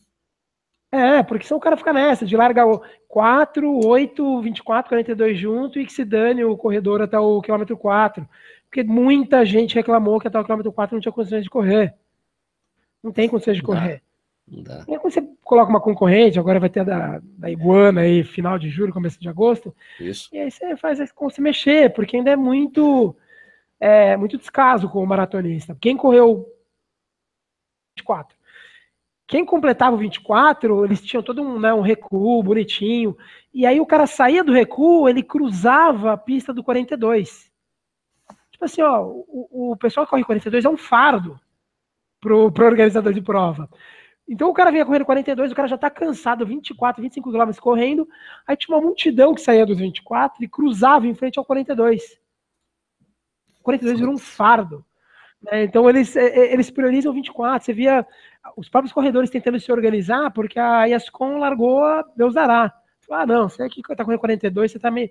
É, porque senão o cara fica nessa, de largar 4, 8, 24, 42 junto e que se dane o corredor até o quilômetro 4. Porque muita gente reclamou que até o quilômetro 4 não tinha condições de correr. Não tem condições de correr. Não dá. E aí quando você coloca uma concorrente, agora vai ter a da, da Iguana aí, final de julho, começo de agosto. Isso. E aí você faz com se mexer, porque ainda é muito, é, muito descaso com o maratonista. Quem correu 24? Quem completava o 24, eles tinham todo um, né, um recuo bonitinho. E aí o cara saía do recuo, ele cruzava a pista do 42. Tipo assim, ó, o, o pessoal que corre 42 é um fardo pro, pro organizador de prova. Então o cara vinha correndo 42, o cara já tá cansado, 24, 25 km correndo, aí tinha uma multidão que saía dos 24 e cruzava em frente ao 42. O 42 virou um fardo. Né? Então eles, é, é, eles priorizam 24. Você via os próprios corredores tentando se organizar, porque a Yascon largou a Deus dará. Ah, não, você aqui tá correndo 42, você tá me,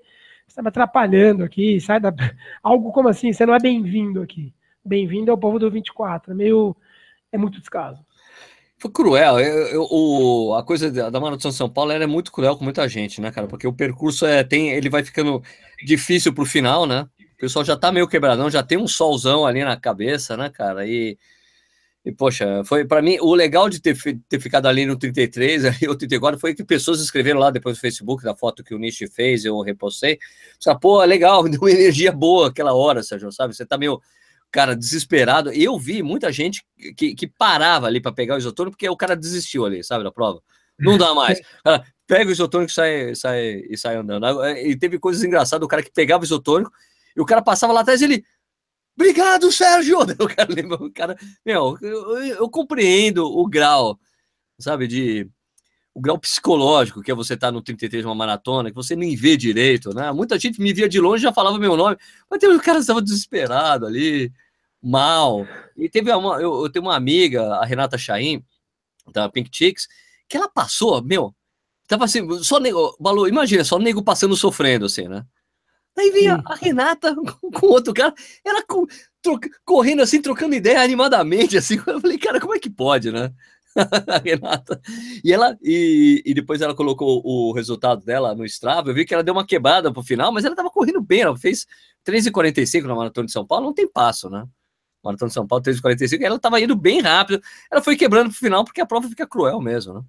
tá me atrapalhando aqui, sai da. Algo como assim, você não é bem-vindo aqui. Bem-vindo ao povo do 24. É meio. É muito descaso. Foi cruel. Eu, eu, o, a coisa da Maratona de São Paulo é muito cruel com muita gente, né, cara? Porque o percurso é, tem, ele vai ficando difícil pro final, né? O pessoal já tá meio quebradão, já tem um solzão ali na cabeça, né, cara? E e, poxa, foi para mim o legal de ter, ter ficado ali no 33, ali, o 34, foi que pessoas escreveram lá depois no Facebook da foto que o Nishi fez, eu repostei. Só, pô, legal, deu uma energia boa aquela hora, Sérgio, sabe? Você tá meio, cara, desesperado. Eu vi muita gente que, que parava ali para pegar o isotônico porque o cara desistiu ali, sabe, da prova. Não dá mais. Cara, pega o isotônico e sai, sai, e sai andando. E teve coisas engraçadas, o cara que pegava o isotônico e o cara passava lá atrás e ele Obrigado, Sérgio! O cara lembra, o cara, meu, eu, eu, compreendo o grau, sabe, de o grau psicológico que é você estar tá no 33 uma maratona, que você nem vê direito, né? Muita gente me via de longe já falava meu nome, mas tem um cara que estava desesperado ali, mal. E teve uma, eu, eu tenho uma amiga, a Renata Chaim, da Pink Chicks, que ela passou, meu, tava assim, só nego, Balu, imagina, só nego passando sofrendo assim, né? Aí vinha a Renata com outro cara, ela com, troca, correndo assim, trocando ideia animadamente, assim. Eu falei, cara, como é que pode, né? a Renata. E ela e, e, depois ela colocou o resultado dela no Strava. Eu vi que ela deu uma quebrada pro final, mas ela tava correndo bem. Ela fez 3,45 na Maratona de São Paulo, não tem passo, né? Maratona de São Paulo 3,45. Ela tava indo bem rápido. Ela foi quebrando pro final porque a prova fica cruel mesmo, né?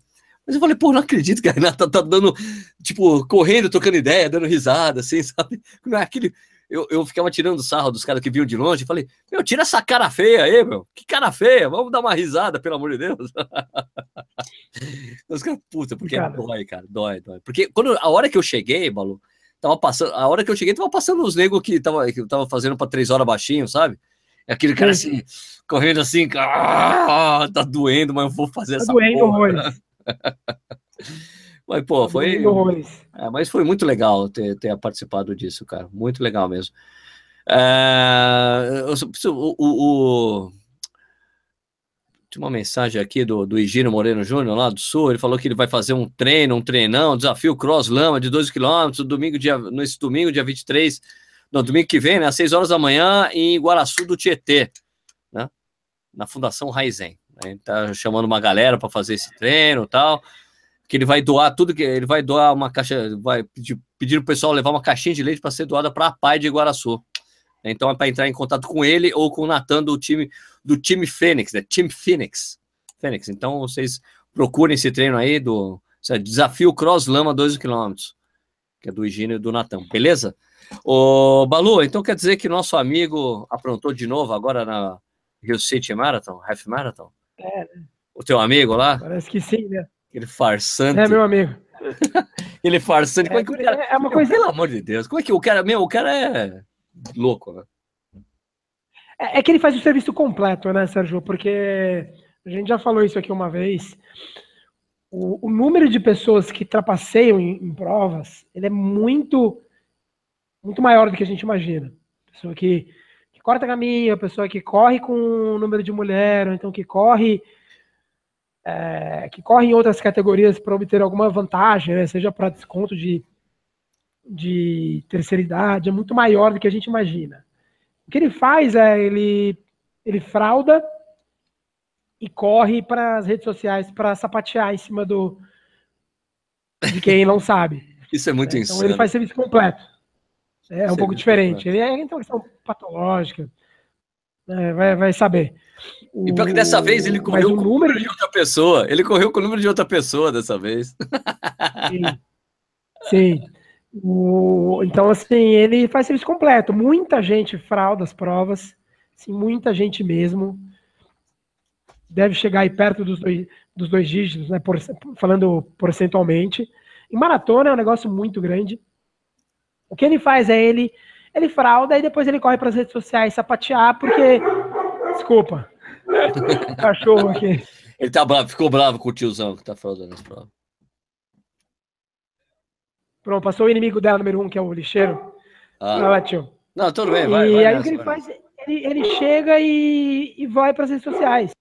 Mas eu falei, pô, não acredito que a Renata tá dando, tipo, correndo, trocando ideia, dando risada, assim, sabe? Não é aquele. Eu, eu ficava tirando sarro dos caras que vinham de longe, falei, meu, tira essa cara feia aí, meu. Que cara feia, vamos dar uma risada, pelo amor de Deus. Os caras, puta, porque cara. dói, cara, dói, dói. Porque quando, a hora que eu cheguei, Balu, tava passando, a hora que eu cheguei, tava passando os negros que tava, que tava fazendo pra três horas baixinho, sabe? Aquele cara assim, correndo assim, ah, tá doendo, mas eu vou fazer tá essa doendo, porra. Mas, pô, foi. É, mas foi muito legal ter, ter participado disso, cara. Muito legal mesmo. É, o, o, o, tinha uma mensagem aqui do, do Higino Moreno Júnior, lá do Sul. Ele falou que ele vai fazer um treino, um treinão, um desafio cross lama de 12 quilômetros, domingo, dia, nesse domingo, dia 23, no domingo que vem, né, às 6 horas da manhã, em Guaraçu do Tietê, né, na Fundação Raizen. Ele tá chamando uma galera para fazer esse treino tal. Que ele vai doar tudo que ele vai doar uma caixa, vai pedir, pedir o pessoal levar uma caixinha de leite para ser doada para a Pai de Iguaraçu. Então é para entrar em contato com ele ou com o Natan do time do time Fênix, né? Time Phoenix. Fênix. Então vocês procurem esse treino aí do desafio Cross Lama 12 km, que é do Higino e do Natan, beleza? Ô, Balu, então quer dizer que nosso amigo aprontou de novo agora na Rio City Marathon, Half Marathon? É, né? O teu amigo lá? Parece que sim, né? Aquele farsante. É, meu amigo. Ele farsante. Como é, que o cara... é uma coisa. Pelo amor de Deus, como é que o cara. Meu, o cara é louco, né? É, é que ele faz o serviço completo, né, Sérgio? Porque a gente já falou isso aqui uma vez. O, o número de pessoas que trapaceiam em, em, provas, ele é muito, muito maior do que a gente imagina. Pessoa que corta caminho, a pessoa que corre com o número de mulher, ou então que corre é, que corre em outras categorias para obter alguma vantagem, né, seja para desconto de, de terceira idade, é muito maior do que a gente imagina. O que ele faz é ele, ele frauda e corre para as redes sociais para sapatear em cima do de quem não sabe. Isso é muito é, Então ele faz serviço completo. É um pouco diferente. Ele é então questão patológica. É, vai, vai saber. O... E pior que dessa vez ele correu com o número de outra pessoa. Ele correu com o número de outra pessoa dessa vez. Sim. Sim. O... Então, assim, ele faz serviço completo. Muita gente frauda as provas. Sim, muita gente mesmo. Deve chegar aí perto dos dois, dos dois dígitos, né? Por, falando percentualmente. Em maratona é um negócio muito grande. O que ele faz é ele ele frauda e depois ele corre para as redes sociais sapatear, porque. Desculpa. Cachorro aqui. Ele tá bravo, ficou bravo com o tiozão que tá fraudando as provas. Pronto, passou o inimigo dela, número um, que é o lixeiro. Ah. Ela tio. Não, tudo bem, vai. E vai aí o que ele faz? Ele, ele chega e, e vai para as redes sociais.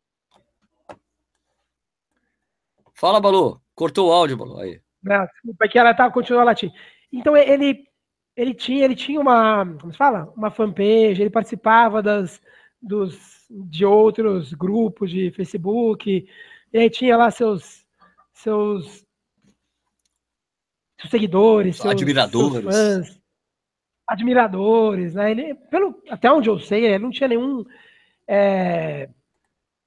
Fala, Balu. Cortou o áudio, Balu. Aí. Não, desculpa, é que ela tá continuando latindo. Então ele ele tinha, ele tinha uma, como se fala? Uma fanpage, ele participava das, dos, de outros grupos de Facebook, e aí tinha lá seus, seus, seus seguidores, seus, admiradores. Seus fãs, admiradores, né? Ele, pelo, até onde eu sei, ele não tinha nenhum é,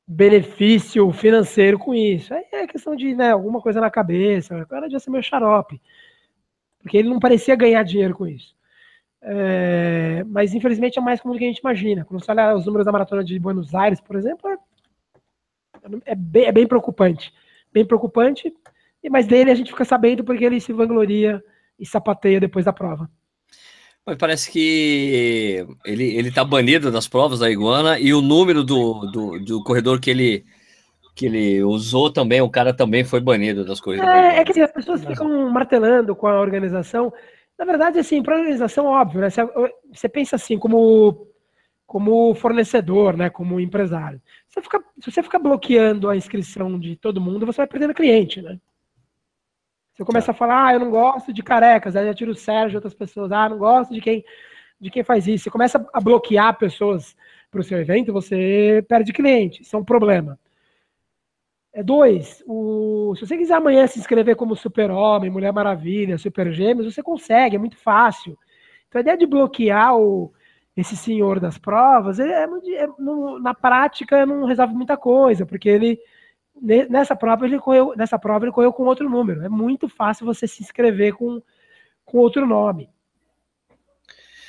benefício financeiro com isso. Aí é questão de né, alguma coisa na cabeça, cara devia ser meio xarope porque ele não parecia ganhar dinheiro com isso. É, mas infelizmente é mais comum do que a gente imagina. Quando você olha os números da maratona de Buenos Aires, por exemplo, é, é, bem, é bem, preocupante. Bem preocupante, mas dele a gente fica sabendo porque ele se vangloria e sapateia depois da prova. Parece que ele, ele tá banido das provas da Iguana e o número do, do, do corredor que ele que ele usou também, o cara também foi banido das corridas. É, é que assim, as pessoas ficam martelando com a organização. Na verdade, assim, para a organização, óbvio, né? Você, pensa assim, como, como fornecedor, né? Como empresário. Você fica, se você ficar bloqueando a inscrição de todo mundo, você vai perdendo cliente, né? Você começa a falar, ah, eu não gosto de carecas, aí já tira o Sérgio e outras pessoas, ah, não gosto de quem, de quem faz isso. Você começa a bloquear pessoas para o seu evento, você perde cliente. Isso é um problema. É dois, o, se você quiser amanhã se inscrever como Super-Homem, Mulher Maravilha, Super Gêmeos, você consegue, é muito fácil. Então a ideia de bloquear o, esse senhor das provas, é, é, no, na prática não resolve muita coisa, porque ele nessa prova ele correu, nessa prova ele correu com outro número. É muito fácil você se inscrever com, com outro nome.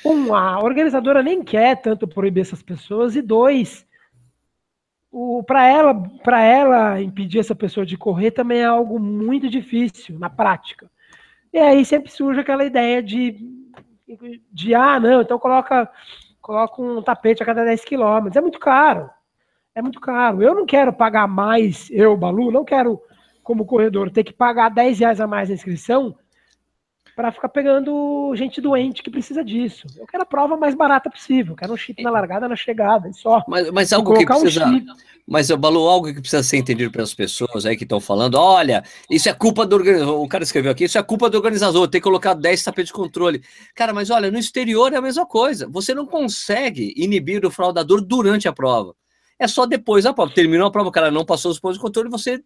Um, a organizadora nem quer tanto proibir essas pessoas, e dois, para ela, para ela impedir essa pessoa de correr também é algo muito difícil na prática. E aí sempre surge aquela ideia de, de ah, não, então coloca, coloca um tapete a cada 10 quilômetros. É muito caro. É muito caro. Eu não quero pagar mais, eu, Balu, não quero, como corredor, ter que pagar 10 reais a mais na inscrição para ficar pegando gente doente que precisa disso. Eu quero a prova mais barata possível, eu quero um chip na largada, na chegada, só. Mas, mas algo que precisa. Um mas, Balu, algo que precisa ser entendido pelas pessoas aí que estão falando, olha, isso é culpa do organizador. O cara escreveu aqui, isso é culpa do organizador, tem que colocar 10 tapetes de controle. Cara, mas olha, no exterior é a mesma coisa. Você não consegue inibir o fraudador durante a prova. É só depois da prova. Terminou a prova, o cara não passou os pontos de controle, você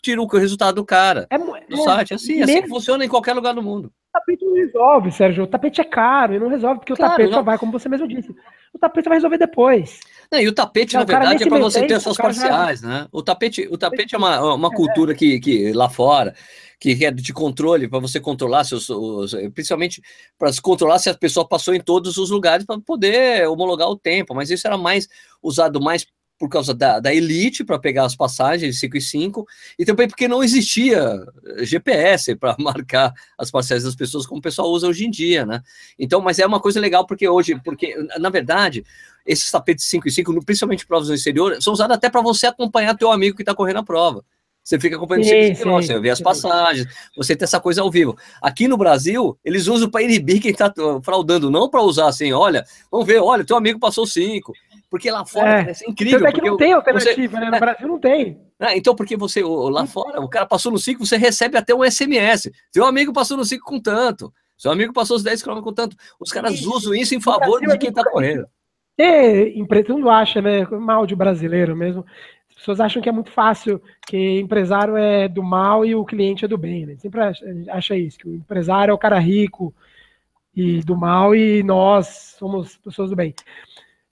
tira o resultado do cara. É, do é, site. É assim, assim funciona em qualquer lugar do mundo. O tapete não resolve, Sérgio. O tapete é caro e não resolve, porque claro, o tapete não. só vai, como você mesmo disse. O tapete vai resolver depois. Não, e o tapete, não, na verdade, é para você ter as suas parciais, já... né? O tapete, o tapete é uma, uma é. cultura que, que lá fora que é de controle, para você controlar seus, os, principalmente para controlar se a pessoa passou em todos os lugares para poder homologar o tempo, mas isso era mais usado mais por causa da, da elite para pegar as passagens de 5 e 5, e também porque não existia GPS para marcar as parcelas das pessoas como o pessoal usa hoje em dia, né? Então, mas é uma coisa legal porque hoje, porque na verdade, esses tapetes 5 e 5, principalmente provas no exterior, são usados até para você acompanhar teu amigo que está correndo a prova. Você fica acompanhando sim, sim, você vê as passagens, você tem essa coisa ao vivo. Aqui no Brasil, eles usam para inibir quem está fraudando, não para usar assim, olha, vamos ver, olha, teu amigo passou cinco. Porque lá fora é, é incrível. Então é que não tem alternativa, você, né? No Brasil não tem. Ah, então, porque você, lá fora, o cara passou no 5, você recebe até um SMS. Seu amigo passou no 5 com tanto. Seu amigo passou os 10 km com tanto. Os caras isso. usam isso em favor de quem está correndo. É, todo mundo acha, né? Mal de brasileiro mesmo. As pessoas acham que é muito fácil, que empresário é do mal e o cliente é do bem. Né? Sempre acha, acha isso, que o empresário é o cara rico, e do mal e nós somos pessoas do bem.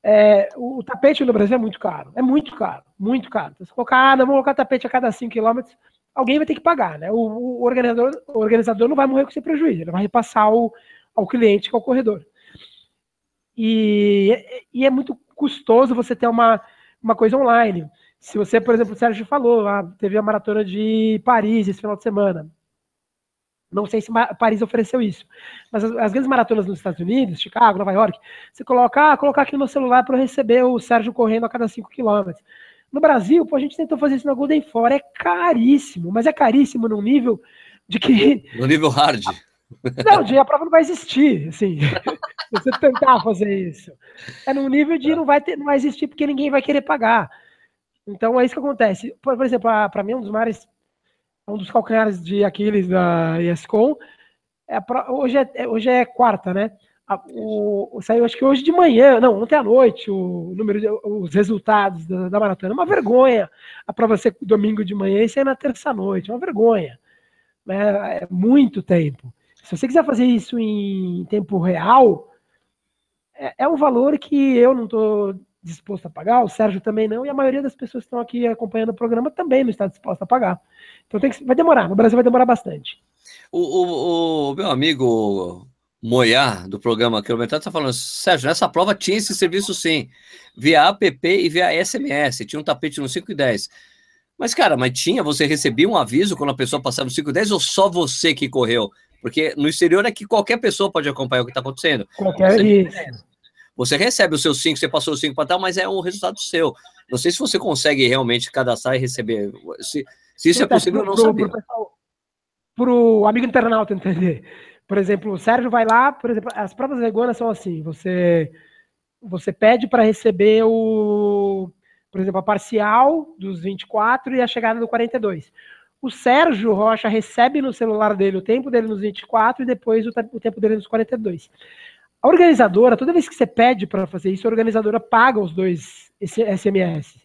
É, o tapete no Brasil é muito caro, é muito caro, muito caro. Então, se colocar, ah, não vamos colocar tapete a cada 5 quilômetros, alguém vai ter que pagar, né? O, o, organizador, o organizador não vai morrer com esse prejuízo, ele vai repassar o, ao cliente, que é o corredor. E, e é muito custoso você ter uma, uma coisa online. Se você, por exemplo, o Sérgio falou, ah, teve a maratona de Paris esse final de semana. Não sei se Paris ofereceu isso. Mas as, as, grandes maratonas nos Estados Unidos, Chicago, Nova York, você coloca, ah, colocar aqui no meu celular para receber o Sérgio correndo a cada 5 quilômetros. No Brasil, pô, a gente tentou fazer isso na Golden Fora, é caríssimo, mas é caríssimo num nível de que. No nível hard. Não, de a prova não vai existir, assim. você tentar fazer isso. É num nível de não vai, ter, não vai existir porque ninguém vai querer pagar. Então é isso que acontece. Por, por exemplo, para mim, um dos maiores um dos calcanhares de Aquiles da ESCOM. É hoje, é, hoje é quarta, né? O, saiu acho que hoje de manhã, não, ontem à noite, o número de, os resultados da, da maratona. É uma vergonha a prova ser domingo de manhã e ser na terça-noite. É uma vergonha. É, é, muito tempo. Se você quiser fazer isso em tempo real, é, é um valor que eu não estou disposto a pagar, o Sérgio também não, e a maioria das pessoas que estão aqui acompanhando o programa também não está disposta a pagar. Então tem que, vai demorar, no Brasil vai demorar bastante. O, o, o meu amigo Moiá, do programa Quilometrado, está falando, Sérgio, nessa prova tinha esse serviço sim, via app e via SMS, tinha um tapete no 5 e 10. Mas, cara, mas tinha, você recebia um aviso quando a pessoa passava no 5 e 10 ou só você que correu? Porque no exterior é que qualquer pessoa pode acompanhar o que está acontecendo. Qualquer isso. Você recebe os seus 5, você passou os 5 para tal, mas é um resultado seu. Não sei se você consegue realmente cadastrar e receber. Se, se isso é possível, eu não sabia. Para o amigo internauta entender. Por exemplo, o Sérgio vai lá, por exemplo, as provas veganas são assim: você, você pede para receber o, por exemplo, a parcial dos 24 e a chegada do 42. O Sérgio Rocha recebe no celular dele o tempo dele nos 24 e depois o, o tempo dele nos 42. A organizadora, toda vez que você pede para fazer isso, a organizadora paga os dois SMS.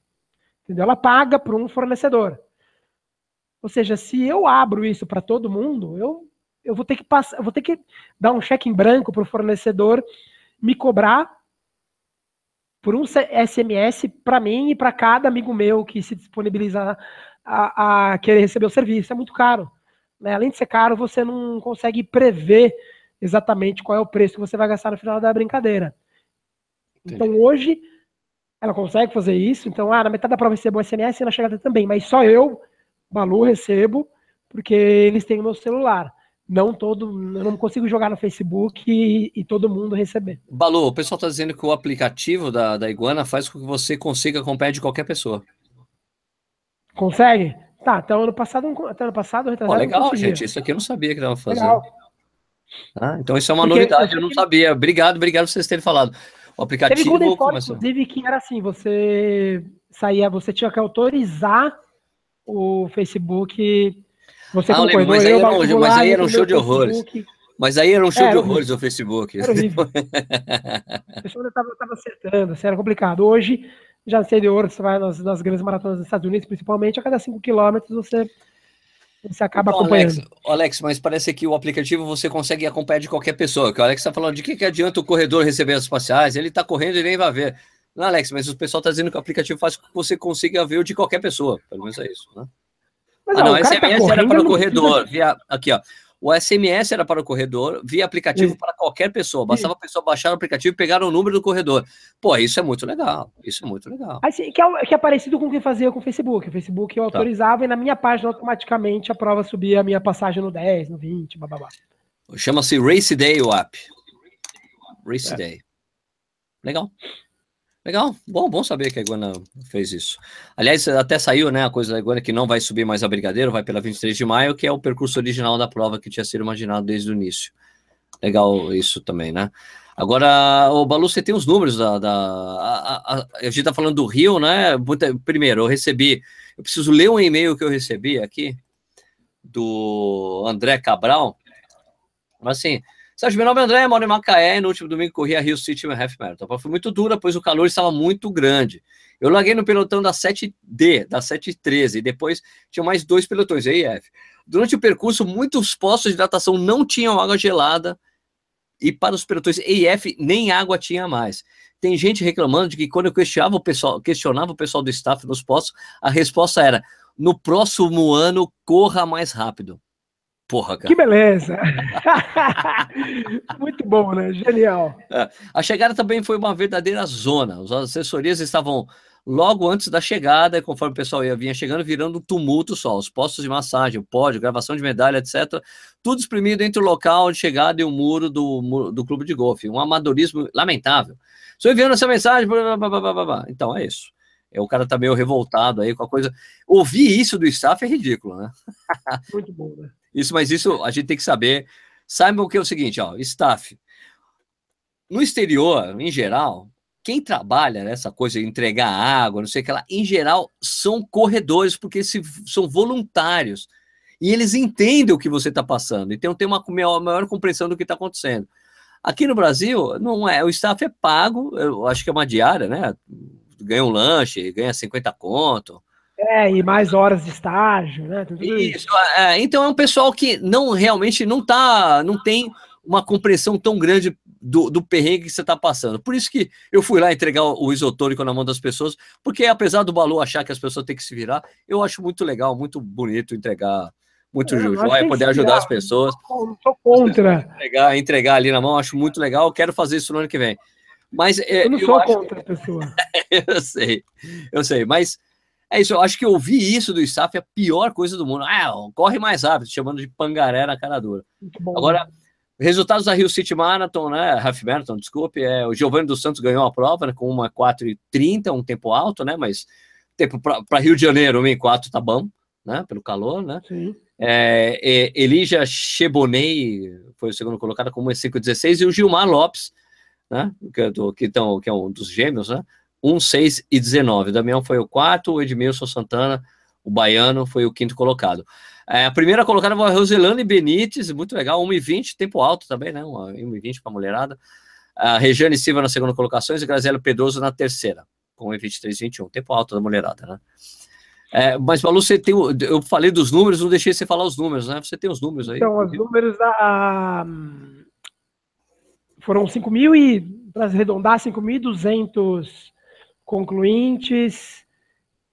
Entendeu? Ela paga para um fornecedor. Ou seja, se eu abro isso para todo mundo, eu, eu vou ter que passar, vou ter que dar um cheque em branco para o fornecedor me cobrar por um SMS para mim e para cada amigo meu que se disponibilizar a, a, querer receber o serviço. É muito caro. Né? Além de ser caro, você não consegue prever exatamente qual é o preço que você vai gastar no final da brincadeira. Entendi. Então hoje ela consegue fazer isso, então ah, na metade da prova recebo um SMS e na chegada também, mas só eu, Balu, recebo, porque eles têm o meu celular. Não todo, eu não consigo jogar no Facebook e, e todo mundo receber. Balu, o pessoal está dizendo que o aplicativo da, da Iguana faz com que você consiga acompanhar de qualquer pessoa. Consegue? Tá, então ano passado, até ano passado, oh, legal, gente, isso aqui eu não sabia que estava fazendo. Legal. Ah, então isso é uma Porque novidade, eu, eu não sabia. Obrigado, obrigado por vocês terem falado. O aplicativo Teve Golden inclusive, que era assim, você saía, você tinha que autorizar o Facebook. Você ah, lembro, mas, aí era, um, mas aí era um show de horrores. Mas aí era um show é, de horrores o Facebook. Era horrível. pessoa estava acertando, assim, era complicado. Hoje, já sei de ouro, você vai nas, nas grandes maratonas dos Estados Unidos, principalmente, a cada 5 quilômetros você você acaba então, acompanhando. Alex, Alex, mas parece que o aplicativo você consegue acompanhar de qualquer pessoa. Que o Alex está falando de que, que adianta o corredor receber as parciais, ele está correndo e nem vai ver. Não, Alex, mas o pessoal está dizendo que o aplicativo faz com que você consiga ver o de qualquer pessoa. Pelo menos é isso, né? Mas, ah, não, SMS tá era para o corredor. Via, aqui, ó. O SMS era para o corredor, via aplicativo isso. para qualquer pessoa. Bastava isso. a pessoa baixar o aplicativo e pegar o número do corredor. Pô, isso é muito legal. Isso é muito legal. Assim, que, é, que é parecido com o que fazia com o Facebook. O Facebook eu tá. autorizava e na minha página automaticamente a prova subia a minha passagem no 10, no 20, bababá. Chama-se Race Day o app. Race é. Day. Legal. Legal, bom, bom saber que a Iguana fez isso. Aliás, até saiu, né, a coisa da Iguana que não vai subir mais a Brigadeiro, vai pela 23 de maio, que é o percurso original da prova que tinha sido imaginado desde o início. Legal isso também, né? Agora, o Balu, você tem os números da. da a, a, a, gente tá falando do Rio, né? Primeiro, eu recebi. Eu preciso ler um e-mail que eu recebi aqui do André Cabral. Mas assim, Sérgio, meu nome é André, moro em Macaé, no último domingo corri a Rio City Half Marathon. Foi muito dura, pois o calor estava muito grande. Eu larguei no pelotão da 7D, da 713, e depois tinha mais dois pelotões, aí F. Durante o percurso, muitos postos de hidratação não tinham água gelada, e para os pelotões E e F nem água tinha mais. Tem gente reclamando de que quando eu questionava o pessoal, questionava o pessoal do staff nos postos, a resposta era: no próximo ano corra mais rápido. Porra, cara. Que beleza! Muito bom, né? Genial. É, a chegada também foi uma verdadeira zona. As assessorias estavam logo antes da chegada, conforme o pessoal ia vinha chegando, virando um tumulto só. Os postos de massagem, o pódio, gravação de medalha, etc. Tudo exprimido entre o local de chegada e o muro do, do clube de golfe. Um amadorismo lamentável. Estou enviando essa mensagem. Blá, blá, blá, então, é isso. É, o cara tá meio revoltado aí com a coisa. Ouvir isso do staff é ridículo, né? Muito bom, né? Isso, mas isso a gente tem que saber. Saibam que é o seguinte, ó, staff. No exterior, em geral, quem trabalha nessa coisa entregar água, não sei o que lá, em geral, são corredores, porque se, são voluntários. E eles entendem o que você está passando. Então tem uma maior, maior compreensão do que está acontecendo. Aqui no Brasil, não é, o staff é pago, eu acho que é uma diária, né? Ganha um lanche, ganha 50 conto. É, e mais horas de estágio, né? Isso, isso. É, então é um pessoal que não realmente não tá, não tem uma compreensão tão grande do, do perrengue que você está passando. Por isso que eu fui lá entregar o isotônico na mão das pessoas, porque apesar do Balu achar que as pessoas têm que se virar, eu acho muito legal, muito bonito entregar muito é, joia, poder ajudar as pessoas. Não sou contra. Entregar, entregar ali na mão, acho muito legal. Quero fazer isso no ano que vem. Mas é, eu não sou eu contra acho... a pessoa. eu sei, eu sei, mas é isso, eu acho que ouvir isso do staff é a pior coisa do mundo. Ah, corre mais rápido, chamando de pangaré na cara dura. Agora, resultados da Rio City Marathon, né? Half Marathon, desculpe. É, o Giovanni dos Santos ganhou a prova né, com uma 4,30, um tempo alto, né? Mas tempo para Rio de Janeiro, 1,4 tá bom, né? Pelo calor, né? Sim. É, é, Elija Chebonet foi o segundo colocado com 1,5,16 e o Gilmar Lopes, né? Que, é do, que, tão, que é um dos gêmeos, né? 1, 6 e 19. O Damião foi o quarto, o Edmilson Santana, o Baiano, foi o quinto colocado. É, a primeira colocada foi a Roselane Benítez, muito legal, 1 e 20, tempo alto também, né? 1 e 20 para a mulherada. A Regiane Silva na segunda colocação e Graziela Pedroso na terceira, com 1 e 23 21, tempo alto da mulherada, né? É, mas, Malu, você tem. Eu falei dos números, não deixei você falar os números, né? Você tem os números aí. Então, os números da. Foram 5 mil e, para arredondar, 5.200 concluintes,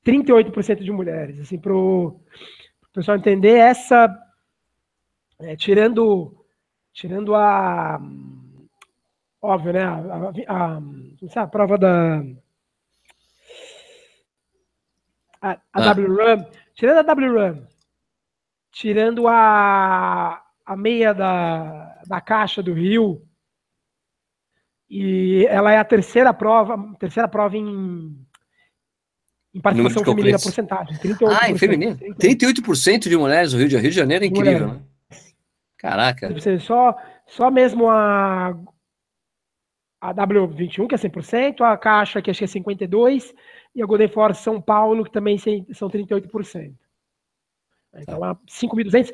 38% de mulheres. Assim, para o pessoal entender, essa, é, tirando, tirando a, óbvio, né, a, a, a, a prova da a, ah. WRAM, tirando a WRAM, tirando a, a meia da, da caixa do Rio, e ela é a terceira prova, terceira prova em, em participação feminina, porcentagem. 38%, ah, em feminino? 38% de mulheres no Rio de, Rio de Janeiro é incrível, né? Caraca. Só, só mesmo a, a W21, que é 100%, a Caixa, que acho que é 52%, e a Golden Force São Paulo, que também são 38%. Então, tá. 5.200.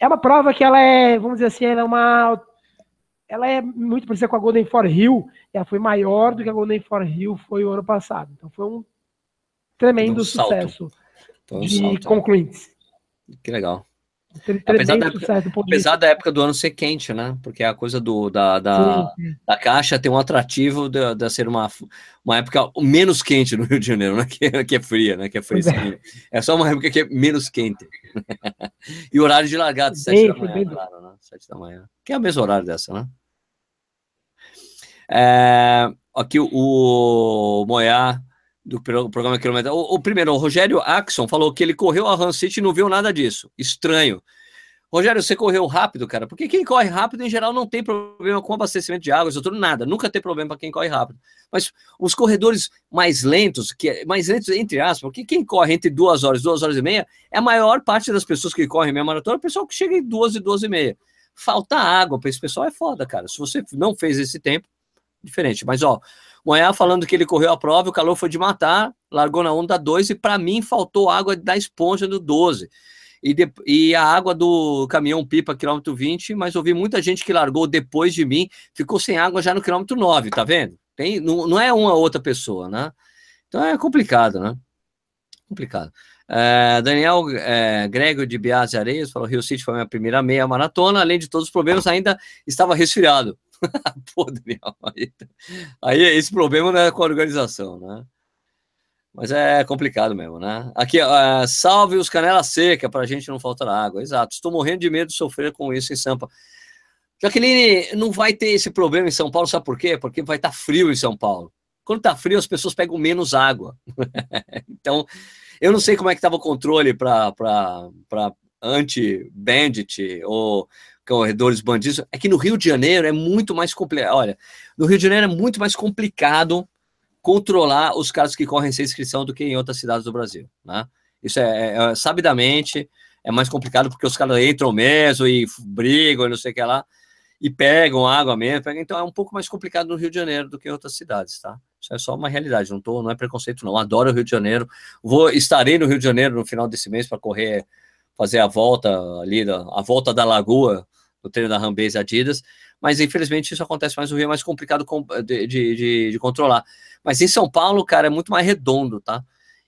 É uma prova que ela é, vamos dizer assim, ela é uma ela é muito parecida com a Golden For Hill, ela foi maior do que a Golden For Hill foi o ano passado. Então foi um tremendo um sucesso então, de salto. concluintes. Que legal. Apesar da, época, apesar da, época, do ano ser quente, né? Porque a coisa do, da, da, da caixa tem um atrativo de, de, ser uma, uma época menos quente no Rio de Janeiro, né? Que, que é fria, né? Que é, fria, é. é só uma época que é menos quente. e horário de largada, sete da manhã, claro, né? Sete da manhã. Que é o mesmo horário dessa, né? É, aqui o, o Moyá do programa Quilômetro. O, o, primeiro, o Rogério Axon falou que ele correu a Run City e não viu nada disso. Estranho. Rogério, você correu rápido, cara? Porque quem corre rápido, em geral, não tem problema com abastecimento de água, tudo nada. Nunca tem problema para quem corre rápido. Mas os corredores mais lentos, que é, mais lentos entre aspas, porque quem corre entre duas horas, duas horas e meia, é a maior parte das pessoas que correm meia maratona, o pessoal que chega em duas e duas e meia. Falta água para esse pessoal é foda, cara. Se você não fez esse tempo, diferente. Mas, ó, Moé falando que ele correu a prova, o calor foi de matar, largou na onda 2 e para mim faltou água da esponja do 12. E, de, e a água do caminhão pipa quilômetro 20, mas ouvi muita gente que largou depois de mim, ficou sem água já no quilômetro 9, tá vendo? Tem, não, não é uma outra pessoa, né? Então é complicado, né? Complicado. É, Daniel é, Grego de Biase Areias falou: Rio City foi a minha primeira meia maratona, além de todos os problemas, ainda estava resfriado. Pô, Daniel, aí, aí esse problema não é com a organização, né? Mas é complicado mesmo, né? Aqui, uh, salve os canela seca para a gente não faltar água. Exato. Estou morrendo de medo de sofrer com isso em Sampa. Jaqueline, não vai ter esse problema em São Paulo, sabe por quê? Porque vai estar tá frio em São Paulo. Quando está frio, as pessoas pegam menos água. então, eu não sei como é que estava o controle para anti-bandit ou corredores bandidos. É que no Rio de Janeiro é muito mais complicado. Olha, no Rio de Janeiro é muito mais complicado controlar os caras que correm sem inscrição do que em outras cidades do Brasil, né? Isso é, é, é sabidamente é mais complicado porque os caras entram mesmo e brigam e não sei o que lá e pegam água mesmo, pegam, então é um pouco mais complicado no Rio de Janeiro do que em outras cidades, tá? Isso é só uma realidade, não tô, não é preconceito não. Adoro o Rio de Janeiro. Vou estarei no Rio de Janeiro no final desse mês para correr, fazer a volta ali, a volta da Lagoa, o treino da Rambase Adidas mas infelizmente isso acontece mais no Rio, é mais complicado de, de, de, controlar. Mas em São Paulo, cara, é muito mais redondo, tá?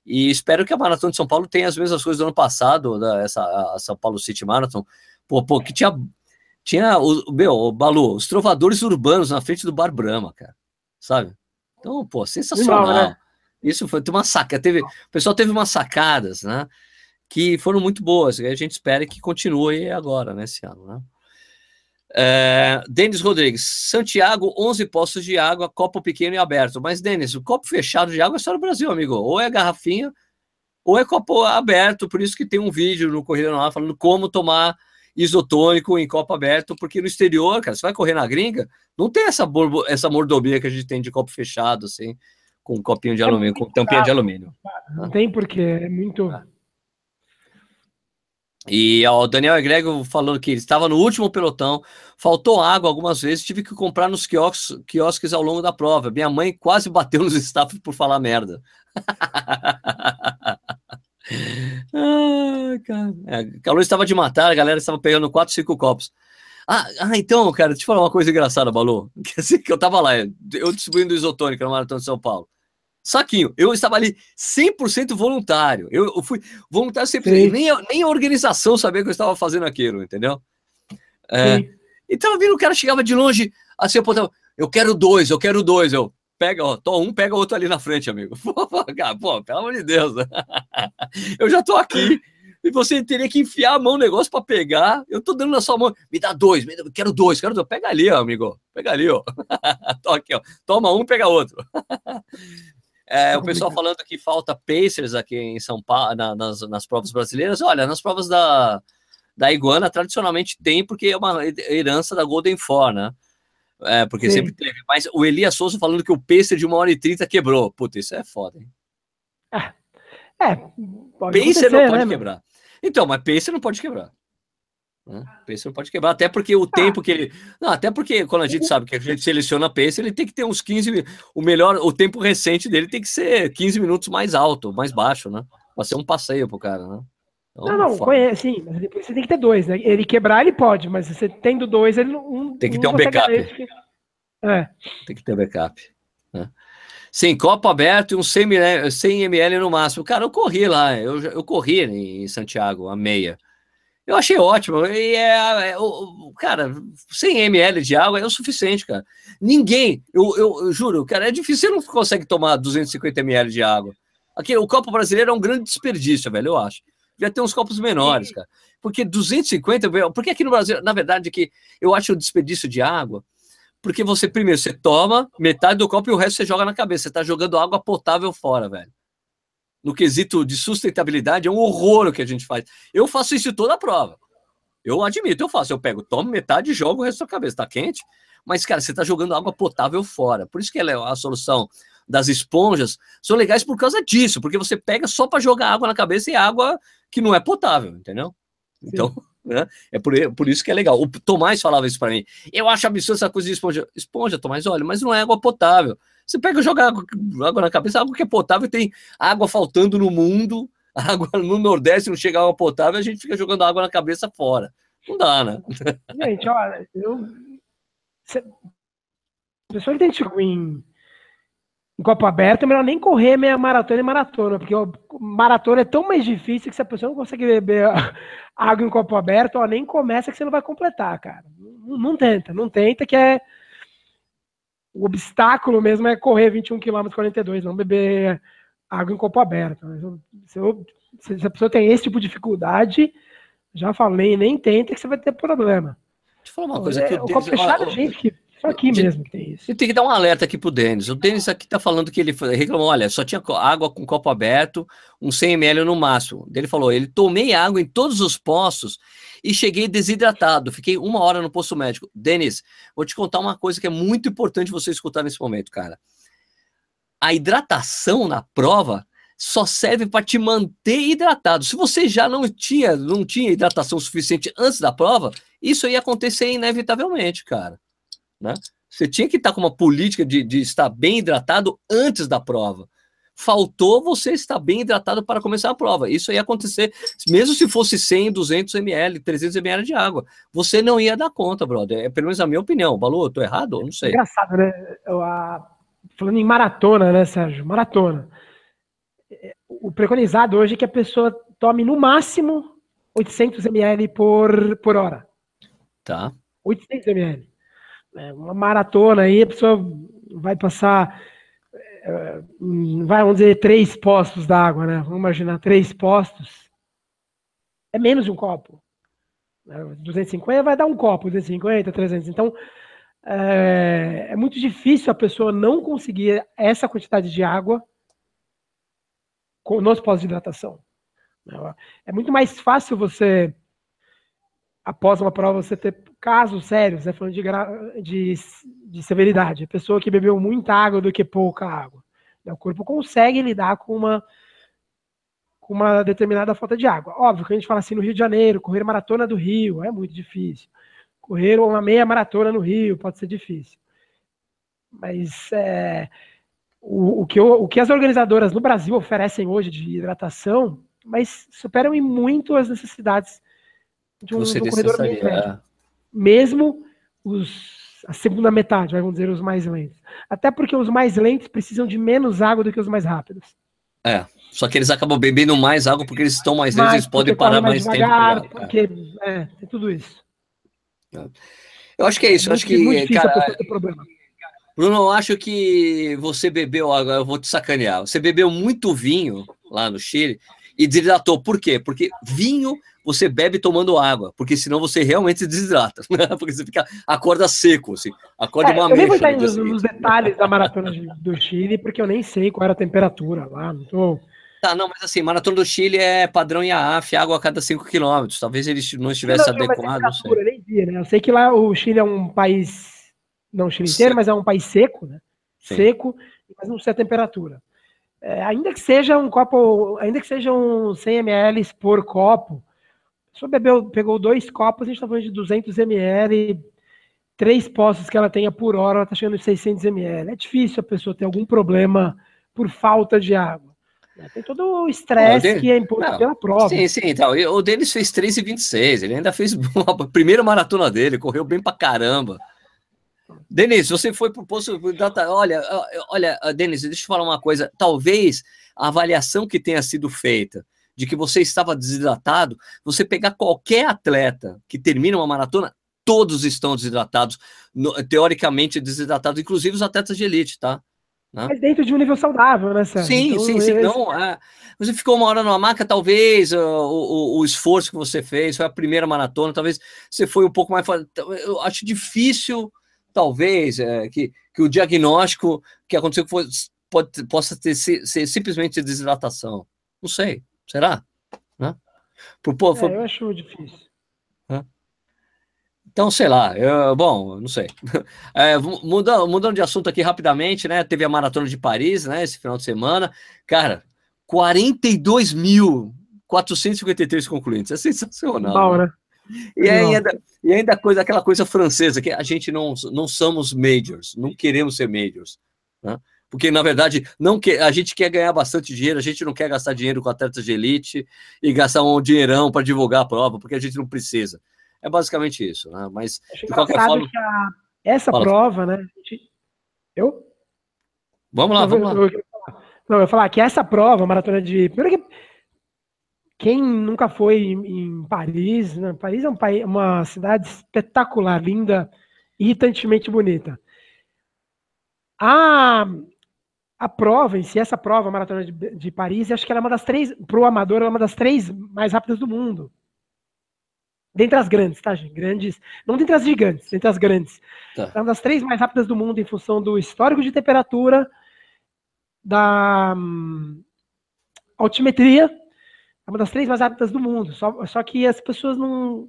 E espero que a Maratona de São Paulo tenha as mesmas coisas do ano passado, da, essa, a São Paulo City Marathon, pô, pô, que tinha, tinha o, meu, o Balu, os trovadores urbanos na frente do Bar Brahma, cara, sabe? Então, pô, sensacional. Não, né? Isso foi uma saca, teve, o pessoal teve umas sacadas, né? Que foram muito boas, e a gente espera que continue agora, nesse né, ano, né? É, Denis Rodrigues, Santiago, 11 postos de água, copo pequeno e aberto. Mas, Denis, o copo fechado de água é só no Brasil, amigo. Ou é garrafinha, ou é copo aberto. Por isso que tem um vídeo no Corrida Normal falando como tomar isotônico em copo aberto, porque no exterior, cara, você vai correr na gringa, não tem essa, essa mordomia que a gente tem de copo fechado, assim, com um copinho de é alumínio, com tampinha de alumínio. Não tem porque, é muito. Ah. E o Daniel Egrego falando que ele estava no último pelotão, faltou água algumas vezes, tive que comprar nos quiosques, quiosques ao longo da prova. Minha mãe quase bateu nos staff por falar merda. ah, cara. É, calor estava de matar, a galera estava pegando 4, 5 copos. Ah, ah, então, cara, deixa eu falar uma coisa engraçada, Balu. Que eu tava lá, eu distribuindo isotônica no Maratona de São Paulo. Saquinho, eu estava ali 100% voluntário. Eu, eu fui voluntário sempre. Nem, nem a organização sabia que eu estava fazendo aquilo, entendeu? É, então, vindo o cara chegava de longe, assim, eu botava, eu quero dois, eu quero dois. Eu, pega, ó, tô um, pega outro ali na frente, amigo. Pô, cara, pô pelo amor de Deus. eu já tô aqui. E você teria que enfiar a mão no negócio para pegar. Eu tô dando na sua mão. Me dá dois, me dá, quero dois, quero dois. Pega ali, ó, amigo. Pega ali, ó. aqui, ó. Toma um, pega outro. É, o pessoal falando que falta Pacers aqui em São Paulo, na, nas, nas provas brasileiras. Olha, nas provas da, da Iguana, tradicionalmente tem, porque é uma herança da Golden Four, né? É, porque Sim. sempre teve. Mas o Elias Souza falando que o Pacer de 1 hora e 30 quebrou. Puta, isso é foda, hein? É, é Pacer não pode né, quebrar. Então, mas Pacer não pode quebrar. Né? Pace não pode quebrar, até porque o ah. tempo que ele. Não, até porque quando a gente sabe que a gente seleciona Pace, ele tem que ter uns 15. O melhor, o tempo recente dele tem que ser 15 minutos mais alto, mais baixo, né? Pra ser um passeio pro cara, né? Então, não, não, conhece, sim, mas depois você tem que ter dois, né? Ele quebrar, ele pode, mas você tendo dois, ele não. Tem que ter um backup. É. Tem que ter backup. Né? Sim, copo aberto e um 100 ml, 100 ml no máximo. Cara, eu corri lá, eu, eu corri em Santiago, a meia. Eu achei ótimo. E é, é o, cara, 100 ml de água é o suficiente, cara. Ninguém, eu, eu, eu, juro, cara, é difícil, você não consegue tomar 250 ml de água. Aqui, o copo brasileiro é um grande desperdício, velho, eu acho. Devia ter uns copos menores, cara. Porque 250, porque aqui no Brasil, na verdade, que eu acho o desperdício de água, porque você, primeiro, você toma metade do copo e o resto você joga na cabeça. Você tá jogando água potável fora, velho no quesito de sustentabilidade, é um horror o que a gente faz. Eu faço isso toda a prova. Eu admito, eu faço. Eu pego, tomo metade e jogo o resto da cabeça. Tá quente? Mas, cara, você tá jogando água potável fora. Por isso que ela é a solução das esponjas são legais por causa disso, porque você pega só para jogar água na cabeça e água que não é potável, entendeu? Então, né? É por, por isso que é legal. O Tomás falava isso para mim. Eu acho absurdo essa coisa de esponja. Esponja, Tomás, olha, mas não é água potável. Você pega e joga água, água na cabeça, água que é potável, tem água faltando no mundo, água no Nordeste não chega água potável, a gente fica jogando água na cabeça fora. Não dá, né? Gente, olha, eu. A pessoa que tem em, em copo aberto, é melhor nem correr meia maratona e maratona, porque o maratona é tão mais difícil que se a pessoa não consegue beber água em copo aberto, ó, nem começa que você não vai completar, cara. Não, não tenta, não tenta, que é O obstáculo mesmo é correr 21 km 42, não beber água em copo aberto. Se, eu, se a pessoa tem esse tipo de dificuldade, já falei, nem tenta que você vai ter problema. Deixa eu falar uma coisa. É, o copo fechado, gente, que aqui mesmo que tem isso. Tem que dar um alerta aqui pro Denis. O Denis aqui tá falando que ele reclamou, olha, só tinha água com copo aberto, um 100 ml no máximo. Ele falou, ele tomei água em todos os postos e cheguei desidratado. Fiquei uma hora no posto médico. Denis, vou te contar uma coisa que é muito importante você escutar nesse momento, cara. A hidratação na prova só serve para te manter hidratado. Se você já não tinha, não tinha hidratação suficiente antes da prova, isso ia acontecer inevitavelmente, cara. Né? Você tinha que estar com uma política de, de estar bem hidratado antes da prova. Faltou você estar bem hidratado para começar a prova. Isso ia acontecer, mesmo se fosse 100, 200 ml, 300 ml de água. Você não ia dar conta, brother. É pelo menos a minha opinião. Balu, eu tô errado? Não sei. Engraçado, né? Eu, a... Falando em maratona, né, Sérgio? Maratona. O preconizado hoje é que a pessoa tome no máximo 800 ml por, por hora. Tá. 800 ml é, uma maratona aí, a pessoa vai passar, é, vai, vamos dizer, três postos d'água, né? Vamos imaginar três postos. É menos de um copo. 250 né? vai dar um copo, 250, 300. Então, é, é muito difícil a pessoa não conseguir essa quantidade de água nos pós de hidratação. É muito mais fácil você após uma prova você ter casos sérios, né, falando de, de, de severidade, a pessoa que bebeu muita água do que pouca água. Né, o corpo consegue lidar com uma, com uma determinada falta de água. Óbvio que a gente fala assim no Rio de Janeiro, correr maratona do Rio é muito difícil. Correr uma meia maratona no Rio pode ser difícil. Mas é, o, o, que, o que as organizadoras no Brasil oferecem hoje de hidratação, mas superam em muito as necessidades de um, de um corredor médio. É. Mesmo os, a segunda metade, vamos dizer, os mais lentos. Até porque os mais lentos precisam de menos água do que os mais rápidos. É, só que eles acabam bebendo mais água porque eles estão mais lentos, eles podem parar mais, mais devagar, tempo. Porque, é, tem tudo isso. É. Eu acho que é isso, é eu acho que, cara, Bruno, eu acho que você bebeu, agora eu vou te sacanear, você bebeu muito vinho lá no Chile e desidratou. Por quê? Porque vinho você bebe tomando água, porque senão você realmente desidrata, né? porque você fica, acorda seco, assim, acorda é, uma Eu nem vou estar nos, nos detalhes da maratona de, do Chile, porque eu nem sei qual era a temperatura lá, não tô... Tá, não, mas assim, maratona do Chile é padrão IAAF, água a cada 5 quilômetros, talvez ele não estivesse não, adequado, não sei. Eu nem vi, né? Eu sei que lá o Chile é um país, não o Chile inteiro, mas é um país seco, né? Sim. Seco, mas não sei a temperatura. É, ainda que seja um copo, ainda que sejam 100 ml por copo, só bebeu, pegou dois copos, a gente está falando de 200 ml, três postos que ela tenha por hora, ela está chegando em 600 ml. É difícil a pessoa ter algum problema por falta de água. Né? Tem todo o estresse que é imposto pela prova. Sim, sim, então. O Denis fez 3,26. Ele ainda fez a primeira maratona dele, correu bem pra caramba. Denis, você foi pro posto. Olha, olha, Denis, deixa eu falar uma coisa. Talvez a avaliação que tenha sido feita de que você estava desidratado, você pegar qualquer atleta que termina uma maratona, todos estão desidratados, no, teoricamente desidratados, inclusive os atletas de elite, tá? Né? Mas dentro de um nível saudável, né, Sérgio? Sim, então, sim, sim. Esse... Não, é, você ficou uma hora numa maca, talvez o, o, o, esforço que você fez, foi a primeira maratona, talvez você foi um pouco mais. Eu acho difícil, talvez, é, que, que o diagnóstico que aconteceu foi, pode, possa ter, ser, ser simplesmente desidratação. Não sei. Será? Né? Pro povo, é, eu acho difícil. Então, sei lá, eu, bom, não sei. É, mudando, mudando de assunto aqui rapidamente, né? Teve a Maratona de Paris, né? Esse final de semana. Cara, 42.453 concluintes. É sensacional. Mal, né? E ainda, e ainda coisa, aquela coisa francesa, que a gente não, não somos majors, não queremos ser majors. Né? Porque na verdade não que, a gente quer ganhar bastante dinheiro, a gente não quer gastar dinheiro com atletas de elite e gastar um dinheirão para divulgar a prova, porque a gente não precisa. É basicamente isso, né? Mas de qualquer forma. A, essa Fala. prova, né? Eu? Vamos lá, vamos lá. não, eu ia falar que essa prova, maratona de. Primeiro que quem nunca foi em, Paris, né? Paris é um país, uma cidade espetacular, linda, irritantemente bonita A, a prova em si, essa prova, a Maratona de, de Paris, acho que ela é uma das três, para o amador, ela é uma das três mais rápidas do mundo. Dentre as grandes, tá, gente? Grandes. Não dentre as gigantes, dentre as grandes. Tá. É uma das três mais rápidas do mundo em função do histórico de temperatura, da hum, altimetria. É uma das três mais rápidas do mundo. Só, só que as pessoas não,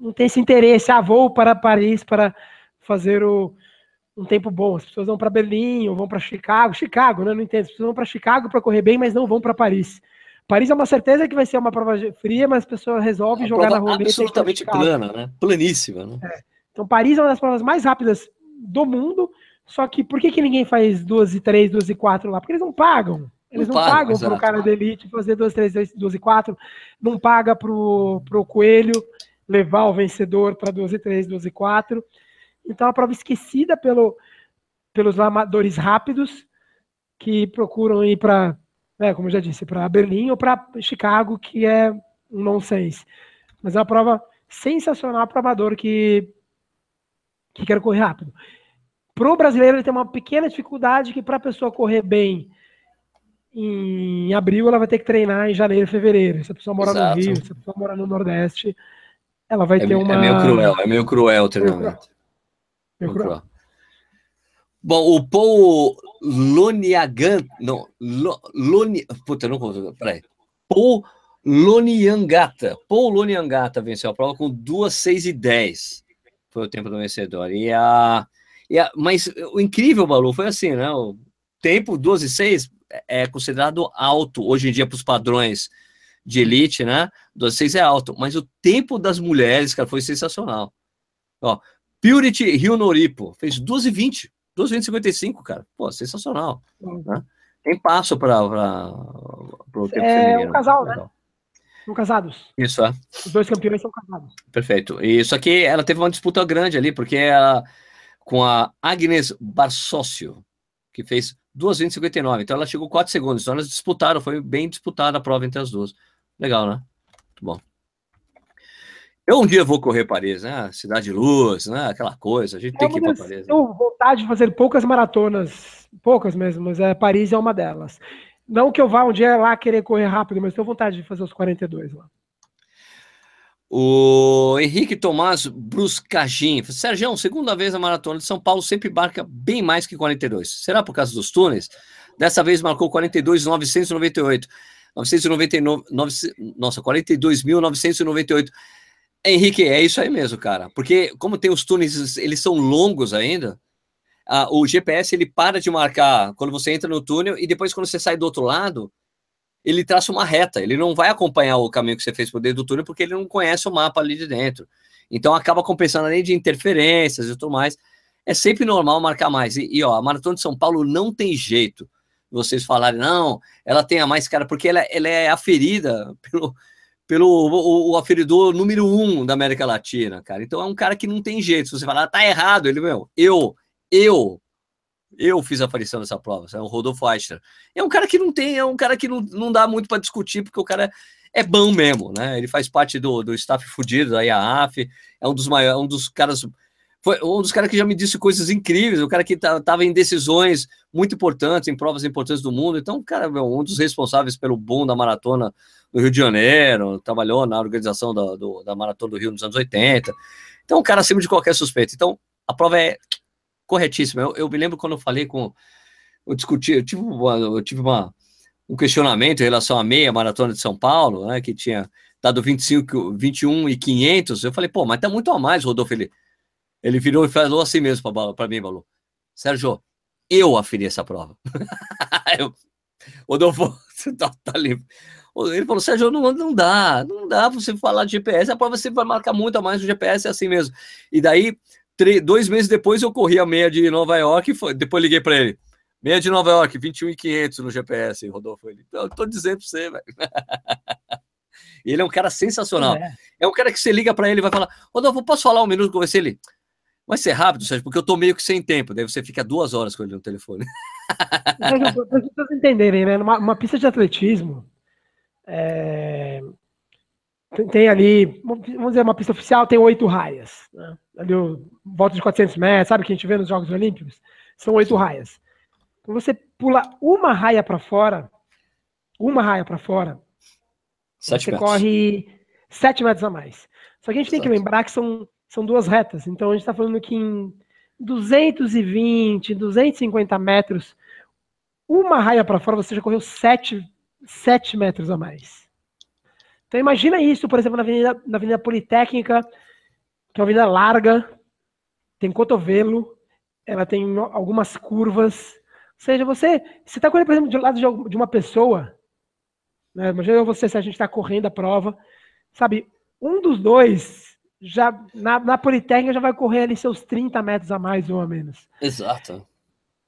não têm esse interesse. Ah, vou para Paris para fazer o, um tempo bom. As pessoas vão para Berlim ou vão para Chicago. Chicago, né? Não entendo. As pessoas vão para Chicago para correr bem, mas não vão para Paris. Paris é uma certeza que vai ser uma prova fria, mas a pessoa resolve jogar na roleta. Absolutamente plana, né? Planíssima, né? É. Então, Paris é uma das provas mais rápidas do mundo. Só que por que, que ninguém faz 2 e 3, 2 e 4 lá? Porque eles não pagam. Eles não, não pagam para o cara da elite fazer 2, 3, 2 e 4. Não paga para o coelho levar o vencedor para 2 e 3, 2 e 4. Então, é uma prova esquecida pelo, pelos amadores rápidos que procuram ir para né, como eu já disse, para Berlim ou para Chicago, que é um nonsense. Mas é uma prova sensacional para amador que, que quer correr rápido. Para o brasileiro, ele tem uma pequena dificuldade que para a pessoa correr bem em abril, ela vai ter que treinar em janeiro, fevereiro. Se a pessoa mora Exato. no Rio, se a pessoa mora no Nordeste, ela vai é, ter uma... É meio cruel, é meio cruel o treinamento. Cruel. cruel. Bom, o Paul Loniagan. Não, Loni, puta, não conto. Peraí. Paul Loniangata. Paul Loniangata venceu a prova com 2, 6 e 10. Foi o tempo do vencedor. E a, e a, mas o incrível, Balu, foi assim, né? O tempo 2 e 6 é considerado alto hoje em dia para os padrões de elite, né? 12 e 6 é alto, mas o tempo das mulheres, cara, foi sensacional. Ó, Purity Rio Noripo fez 12 e 20. 255, cara. Pô, sensacional. Né? Tem passo para o tempo é feminino. um casal, né? São casados. Isso, é. Os dois campeões são casados. Perfeito. Isso aqui, ela teve uma disputa grande ali, porque ela, com a Agnes Barsócio, que fez 2,59. Então ela chegou 4 segundos. Então elas disputaram, foi bem disputada a prova entre as duas. Legal, né? Muito bom. Eu um dia vou correr Paris, né? Cidade de Luz, né? Aquela coisa. A gente é tem que ir para Paris. Né? Tenho vontade de fazer poucas maratonas, poucas mesmo, mas é, Paris é uma delas. Não que eu vá um dia lá querer correr rápido, mas tenho vontade de fazer os 42 lá. O Henrique Tomás Bruscagin. Sérgio, segunda vez a maratona de São Paulo sempre marca bem mais que 42. Será por causa dos túneis? Dessa vez marcou 42,998. 999, nossa, 42.998. Henrique, é isso aí mesmo, cara. Porque como tem os túneis, eles são longos ainda, a, o GPS ele para de marcar quando você entra no túnel e depois quando você sai do outro lado, ele traça uma reta. Ele não vai acompanhar o caminho que você fez por dentro do túnel porque ele não conhece o mapa ali de dentro. Então acaba compensando além de interferências e tudo mais. É sempre normal marcar mais. E, e ó, a Maratona de São Paulo não tem jeito vocês falarem, não, ela tem a mais cara, porque ela, ela é aferida pelo, pelo o, o, aferidor número um da América Latina, cara. Então é um cara que não tem jeito. Se você falar, tá errado, ele, meu, eu, eu, eu fiz a aparição dessa prova, é o Rodolfo Eichner. É um cara que não tem, é um cara que não, não dá muito para discutir, porque o cara é bom mesmo, né? Ele faz parte do, do staff fudido da IAAF, é um dos maiores, um dos caras foi um dos caras que já me disse coisas incríveis, o cara que estava em decisões muito importantes, em provas importantes do mundo. Então, cara, um dos responsáveis pelo boom da maratona no Rio de Janeiro, trabalhou na organização da, do, da maratona do Rio nos anos 80. Então, um cara acima de qualquer suspeito. Então, a prova é corretíssima. Eu, eu me lembro quando eu falei com. Eu discuti, eu tive, uma, eu tive uma, um questionamento em relação à meia maratona de São Paulo, né, que tinha dado 25, 21 e 500. Eu falei, pô, mas tá muito a mais, Rodolfo. Ele, ele virou e falou assim mesmo para mim, falou, Sérgio, eu aferi essa prova. eu, Rodolfo, você tá, tá livre. Ele falou, Sérgio, não, não dá, não dá você falar de GPS, a prova você vai marcar muito a mais no GPS, é assim mesmo. E daí, três, dois meses depois, eu corri a meia de Nova York, foi, depois liguei para ele. Meia de Nova York, 21,500 no GPS, Rodolfo. Ele, eu tô dizendo para você, velho. ele é um cara sensacional. É. é um cara que você liga para ele e vai falar, Rodolfo, posso falar um minuto com você? Ele, Vai ser rápido, Sérgio, porque eu tô meio que sem tempo. Daí você fica duas horas com ele no telefone. Para vocês entenderem, né? Numa uma pista de atletismo, é... tem, tem, ali, vamos dizer, uma pista oficial tem oito raias. Né? Ali, volta de 400 metros, sabe o que a gente vê nos Jogos Olímpicos? São oito raias. Então você pula uma raia para fora, uma raia para fora, Sete você metros. corre 7 metros a mais. Só que a gente tem que Exato. lembrar que são, são duas retas. Então a gente está falando que em 220, 250 metros, uma raia para fora, você já correu 7, 7 metros a mais. Então imagina isso, por exemplo, na Avenida, na avenida Politécnica, que é uma avenida larga, tem cotovelo, ela tem algumas curvas. Ou seja, você está correndo, por exemplo, do lado de uma pessoa, né? Imagina você se a gente está correndo a prova, sabe? Um dos dois já na, na Politécnica já vai correr ali seus 30 metros a mais ou a menos. Exato.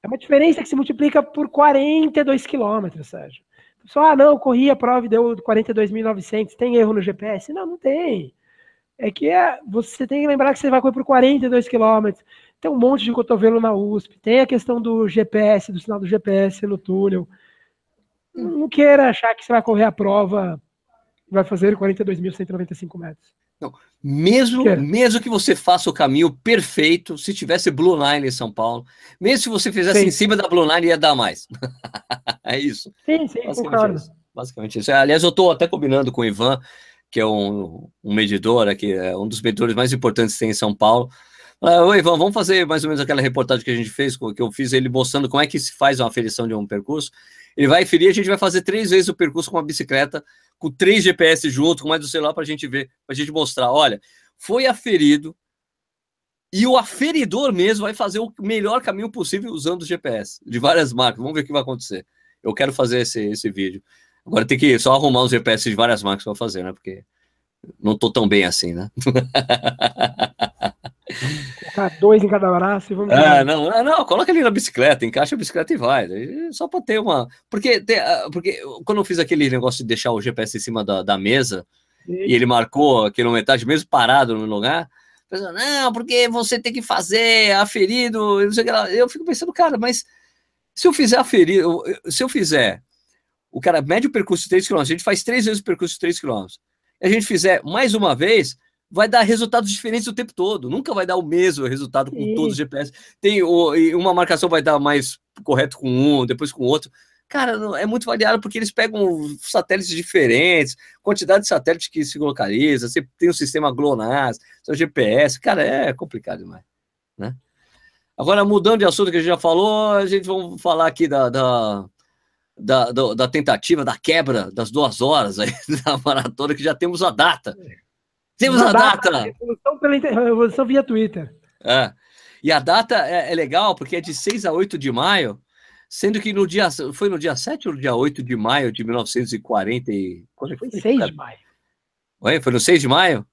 É uma diferença que se multiplica por 42 quilômetros, Sérgio. Só, ah, não, eu corri a prova e deu 42.900. Tem erro no GPS? Não, não tem. É que é, você tem que lembrar que você vai correr por 42 quilômetros. Tem um monte de cotovelo na USP. Tem a questão do GPS, do sinal do GPS no túnel. Não queira achar que você vai correr a prova e vai fazer 42.195 metros. Mesmo, Que mesmo que você faça o caminho perfeito, se tivesse Blue Line em São Paulo, mesmo se você fizesse Sim. em cima da Blue Line, ia dar mais. é isso. Sim, sim, Basicamente concordo. isso. Basicamente isso. Aliás, eu estou até combinando com o Ivan, que é um, um medidor aqui, é um dos medidores mais importantes que tem em São Paulo. Ah, Oi, Ivan, vamos fazer mais ou menos aquela reportagem que a gente fez, que eu fiz ele mostrando como é que se faz uma aferição de um percurso. Ele vai ferir, a gente vai fazer três vezes o percurso com uma bicicleta, com três GPS junto, com mais do celular, para a gente ver, para a gente mostrar. Olha, foi aferido e o aferidor mesmo vai fazer o melhor caminho possível usando o GPS de várias marcas. Vamos ver o que vai acontecer. Eu quero fazer esse, esse vídeo. Agora tem que só arrumar os GPS de várias marcas para fazer, né? Porque não tô tão bem assim, né? Colocar dois em cada braço e vamos. Ah, não, ah, não, coloca ele na bicicleta, encaixa a bicicleta e vai. Só para ter uma. Porque, tem, ah, porque quando eu fiz aquele negócio de deixar o GPS em cima da, da mesa e ele marcou a quilometragem mesmo parado no lugar, pessoa, não, porque você tem que fazer aferido, não sei o que lá. Eu fico pensando, cara, mas se eu fizer aferido, se eu fizer, o cara mede o percurso de 3 km, a gente faz três vezes o percurso de 3 km, e a gente fizer mais uma vez, vai dar resultados diferentes o tempo todo, nunca vai dar o mesmo resultado com Sim. todos os GPS. Tem uma marcação vai dar mais correto com um, depois com outro. Cara, é muito variado porque eles pegam satélites diferentes, quantidade de satélites que se localiza, você tem o sistema GLONASS, seu GPS, cara, é complicado demais, né? Agora, mudando de assunto que a gente já falou, a gente vai falar aqui da, da, da, da tentativa, da quebra das duas horas aí da maratona, que já temos a data. Temos a data! Revolução, pela revolução via Twitter. É. E a data é, é legal porque é de 6 a 8 de maio, sendo que no dia. Foi no dia 7 ou no dia 8 de maio de 1940 e. Quando é Foi foi? 6 de maio. Oi, foi no 6 de maio?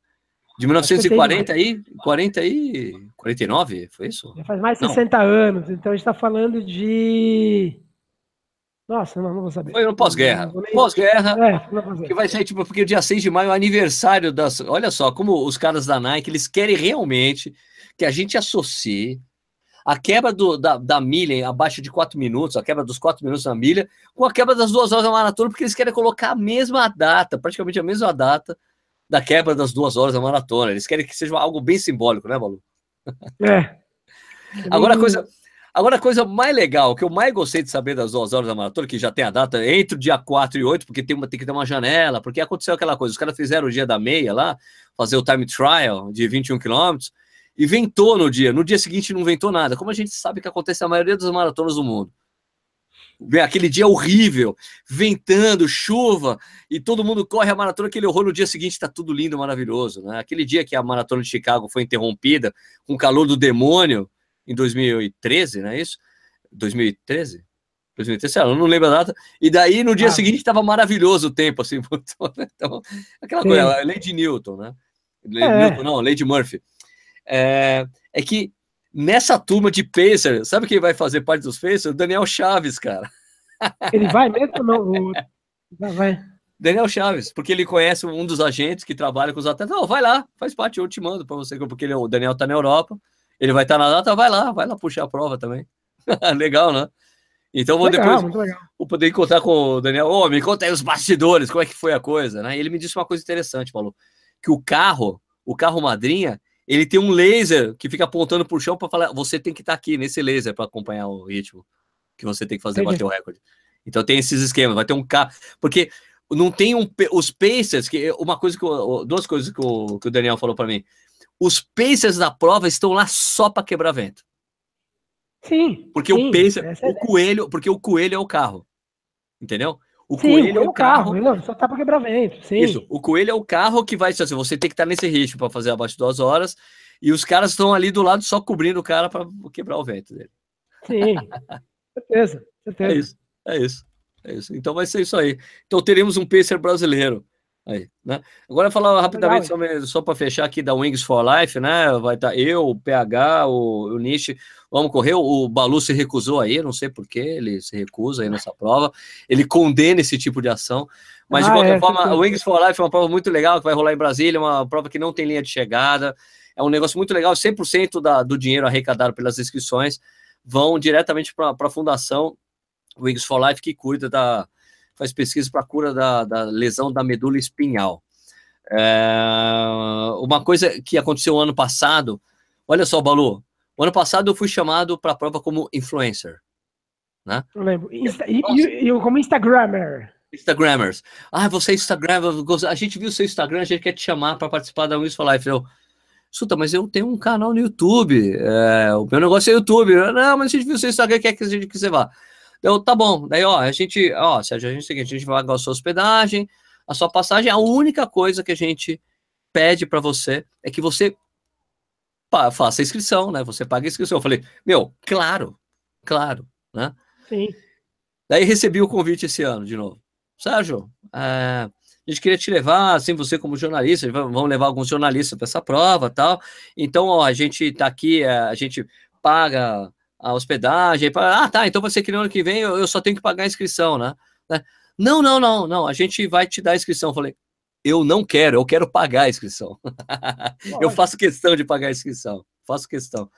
De que foi 6 de 1940 aí? 40 e. 49? Foi isso? Já faz mais de Não. 60 anos. Então a gente está falando de. Nossa, não, não vou saber. Foi no pós-guerra. Pós-guerra. É. Que vai ser tipo, porque o dia 6 de maio é o aniversário das. Olha só, como os caras da Nike, eles querem realmente que a gente associe a quebra do- da, da milha abaixo de 4 minutos, a quebra dos 4 minutos na milha, com a quebra das duas horas da maratona, porque eles querem colocar a mesma data, praticamente a mesma data da quebra das duas horas da maratona. Eles querem que seja algo bem simbólico, né, Balu? É. Agora a coisa, agora a coisa mais legal, que eu mais gostei de saber das duas horas da maratona, que já tem a data entre o dia 4 e 8, porque tem, uma, tem que ter uma janela, porque aconteceu aquela coisa, os caras fizeram o dia da meia lá, fazer o time trial de 21 quilômetros, e ventou no dia. No dia seguinte não ventou nada, como a gente sabe que acontece na maioria das maratonas do mundo. Aquele dia horrível, ventando, chuva, e todo mundo corre a maratona, aquele horror no dia seguinte tá tudo lindo, maravilhoso. Né? Aquele dia que a maratona de Chicago foi interrompida com o calor do demônio, em 2013, não é isso? 2013? 2013, sei lá, eu não lembro a data. E daí no dia Ah. seguinte estava maravilhoso o tempo, assim. Então, aquela Sim. coisa, lei de Newton, né? É. Newton, não, lei de Murphy. É, é que nessa turma de Pacer, sabe quem vai fazer parte dos Pacers? O Daniel Chaves, cara. Ele vai mesmo ou não? Vai, vai. Daniel Chaves, porque ele conhece um dos agentes que trabalha com os atletas. Não, vai lá, faz parte, eu te mando para você, porque ele, o Daniel tá na Europa, ele vai estar na data, vai lá, vai lá puxar a prova também. Legal, né? Então vou Legal, depois vou poder encontrar com o Daniel. Ô, me conta aí os bastidores, como é que foi a coisa, né? E ele me disse uma coisa interessante, falou que o carro, o carro madrinha, ele tem um laser que fica apontando pro chão para falar, você tem que estar aqui nesse laser para acompanhar o ritmo. que você tem que fazer bater o recorde. Então tem esses esquemas, vai ter um carro. Porque não tem um. Os Pacers, que uma coisa que. Eu, duas coisas que o, que o Daniel falou para mim. Os Pacers da prova estão lá só para quebrar vento. Sim. Porque sim, o Pacer, é o coelho, porque o coelho é o carro. Entendeu? O sim, coelho é o carro. carro. Não, só tá para quebrar vento. Sim. Isso. O coelho é o carro que vai. Assim, você tem que estar tá nesse ritmo para fazer abaixo de duas horas. E os caras estão ali do lado só cobrindo o cara para quebrar o vento dele. Sim. certeza, certeza. É isso. É isso. É isso. Então vai ser isso aí. Então teremos um pacer brasileiro. Aí, né? Agora falar rapidamente Legal, só para fechar aqui da Wings for Life, né? Vai estar tá eu, o PH, o, o Nish, vamos correr. O Balu se recusou aí, não sei porquê, ele se recusa aí nessa prova. Ele condena esse tipo de ação. Mas ah, de qualquer é, forma, a Wings for Life é uma prova muito legal que vai rolar em Brasília, uma prova que não tem linha de chegada. É um negócio muito legal, 100% da, do dinheiro arrecadado pelas inscrições vão diretamente para a fundação Wings for Life, que cuida da. Faz pesquisa para a cura da, da, lesão da medula espinhal. É, uma coisa que aconteceu ano passado, olha só, Balu, o ano passado eu fui chamado para a prova como influencer. Né? Eu lembro. Insta, e, e, e, como Instagrammer. Instagrammers. Ah, você é Instagram, a gente viu o seu Instagram, a gente quer te chamar para participar da Wings for Life. Eu, Escuta, mas eu tenho um canal no YouTube. É, o meu negócio é YouTube. Não, mas a gente viu o seu Instagram, quer que a gente que você vá. Eu, tá bom. Daí, ó, a gente, ó, Sérgio, a gente, a gente vai pagar a sua hospedagem, a sua passagem. A única coisa que a gente pede para você é que você faça a inscrição, né? Você paga a inscrição. Eu falei, meu, claro, claro, né? Sim. Daí recebi o convite esse ano de novo. Sérgio, é, a gente queria te levar, assim, você como jornalista, vamos levar alguns jornalistas para essa prova tal. Então, ó, a gente está aqui, é, a gente paga a hospedagem. Ah, tá, então você que no ano que vem eu, eu só tenho que pagar a inscrição, né? né? Não, não, não, não, a gente vai te dar a inscrição. Eu falei, eu não quero, eu quero pagar a inscrição. eu faço questão de pagar a inscrição, faço questão.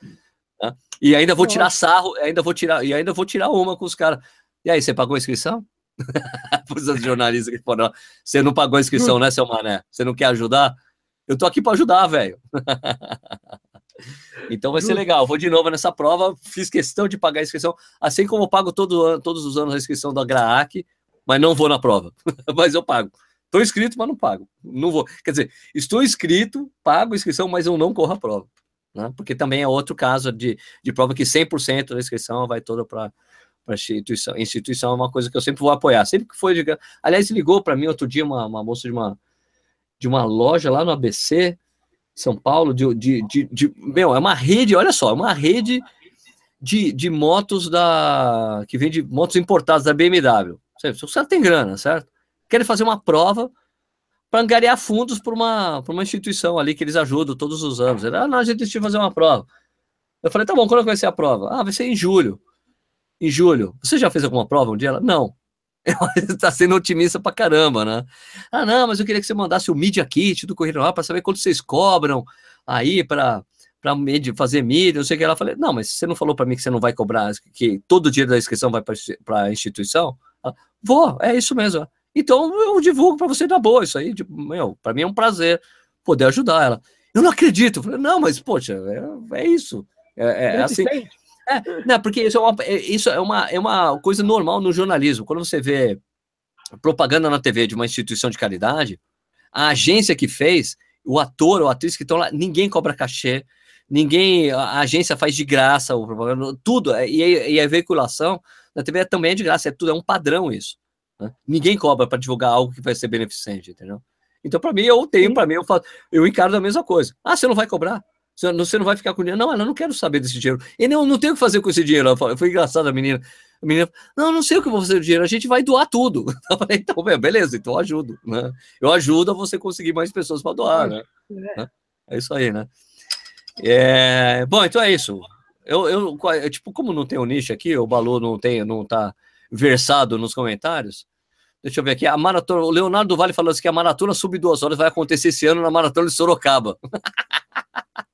Né? E ainda vou tirar sarro, ainda vou tirar, e ainda vou tirar uma com os caras. E aí, você pagou a inscrição? Os jornalistas que foram, você não pagou a inscrição, né, seu mané? Você não quer ajudar? Eu tô aqui para ajudar, velho. Então vai ser legal. Vou de novo nessa prova. Fiz questão de pagar a inscrição, assim como eu pago todo, todos os anos a inscrição da GRAAC, mas não vou na prova. mas eu pago. Estou inscrito, mas não pago. Não vou. Quer dizer, estou inscrito, pago a inscrição, mas eu não corro a prova. Né? Porque também é outro caso de, de prova que 100% da inscrição vai toda para a instituição. Instituição é uma coisa que eu sempre vou apoiar. Sempre que foi de... Aliás, ligou para mim outro dia uma, uma moça de uma, de uma loja lá no ABC, são Paulo, de, de, de, de, meu, é uma rede, olha só, é uma rede de, de motos da que vende motos importadas da BMW. O cara tem grana, certo? Querem fazer uma prova para angariar fundos para uma, uma instituição ali que eles ajudam todos os anos. Ele, ah, não, a gente decidiu fazer uma prova. Eu falei, tá bom, quando vai ser a prova? Ah, vai ser em julho. Em julho. Você já fez alguma prova um dia? Ela, não. está sendo otimista pra caramba, né? Ah, não, mas eu queria que você mandasse o Media Kit do Correio lá para saber quanto vocês cobram aí para fazer mídia, não sei o que. Ela falou, não, mas você não falou para mim que você não vai cobrar, que todo dia da inscrição vai para a instituição? Ela, Vou, é isso mesmo. Então eu divulgo para você na boa isso aí. Tipo, meu, para mim é um prazer poder ajudar ela. Eu não acredito. Eu falei, não, mas poxa, é, é isso. É, é, é assim. É, não, porque isso é, uma, é, isso é, uma, é uma coisa normal no jornalismo. Quando você vê propaganda na TV de uma instituição de caridade, a agência que fez, o ator ou atriz que estão lá, ninguém cobra cachê, ninguém, a agência faz de graça o propaganda, tudo, é, e, e a veiculação na TV também é de graça, é tudo, é um padrão isso. Né? Ninguém cobra para divulgar algo que vai ser beneficente, entendeu? Então, para mim, eu tenho, para mim, eu, faço, eu encaro da mesma coisa. Ah, você não vai cobrar? Você não vai ficar com dinheiro. Não, ela não quero saber desse dinheiro. E não, não tenho o que fazer com esse dinheiro. Foi engraçado a menina. A menina, não, não sei o que eu vou fazer com o dinheiro. A gente vai doar tudo. Eu falei, então, beleza, então eu ajudo. Né? Eu ajudo a você conseguir mais pessoas para doar, né? É. é isso aí, né? É, bom, então é isso. Eu, eu, tipo, como não tem o nicho aqui, o Balu não tem, não tá versado nos comentários. Deixa eu ver aqui. A maratona, o Leonardo Vale falou assim que a maratona sub duas horas vai acontecer esse ano na maratona de Sorocaba.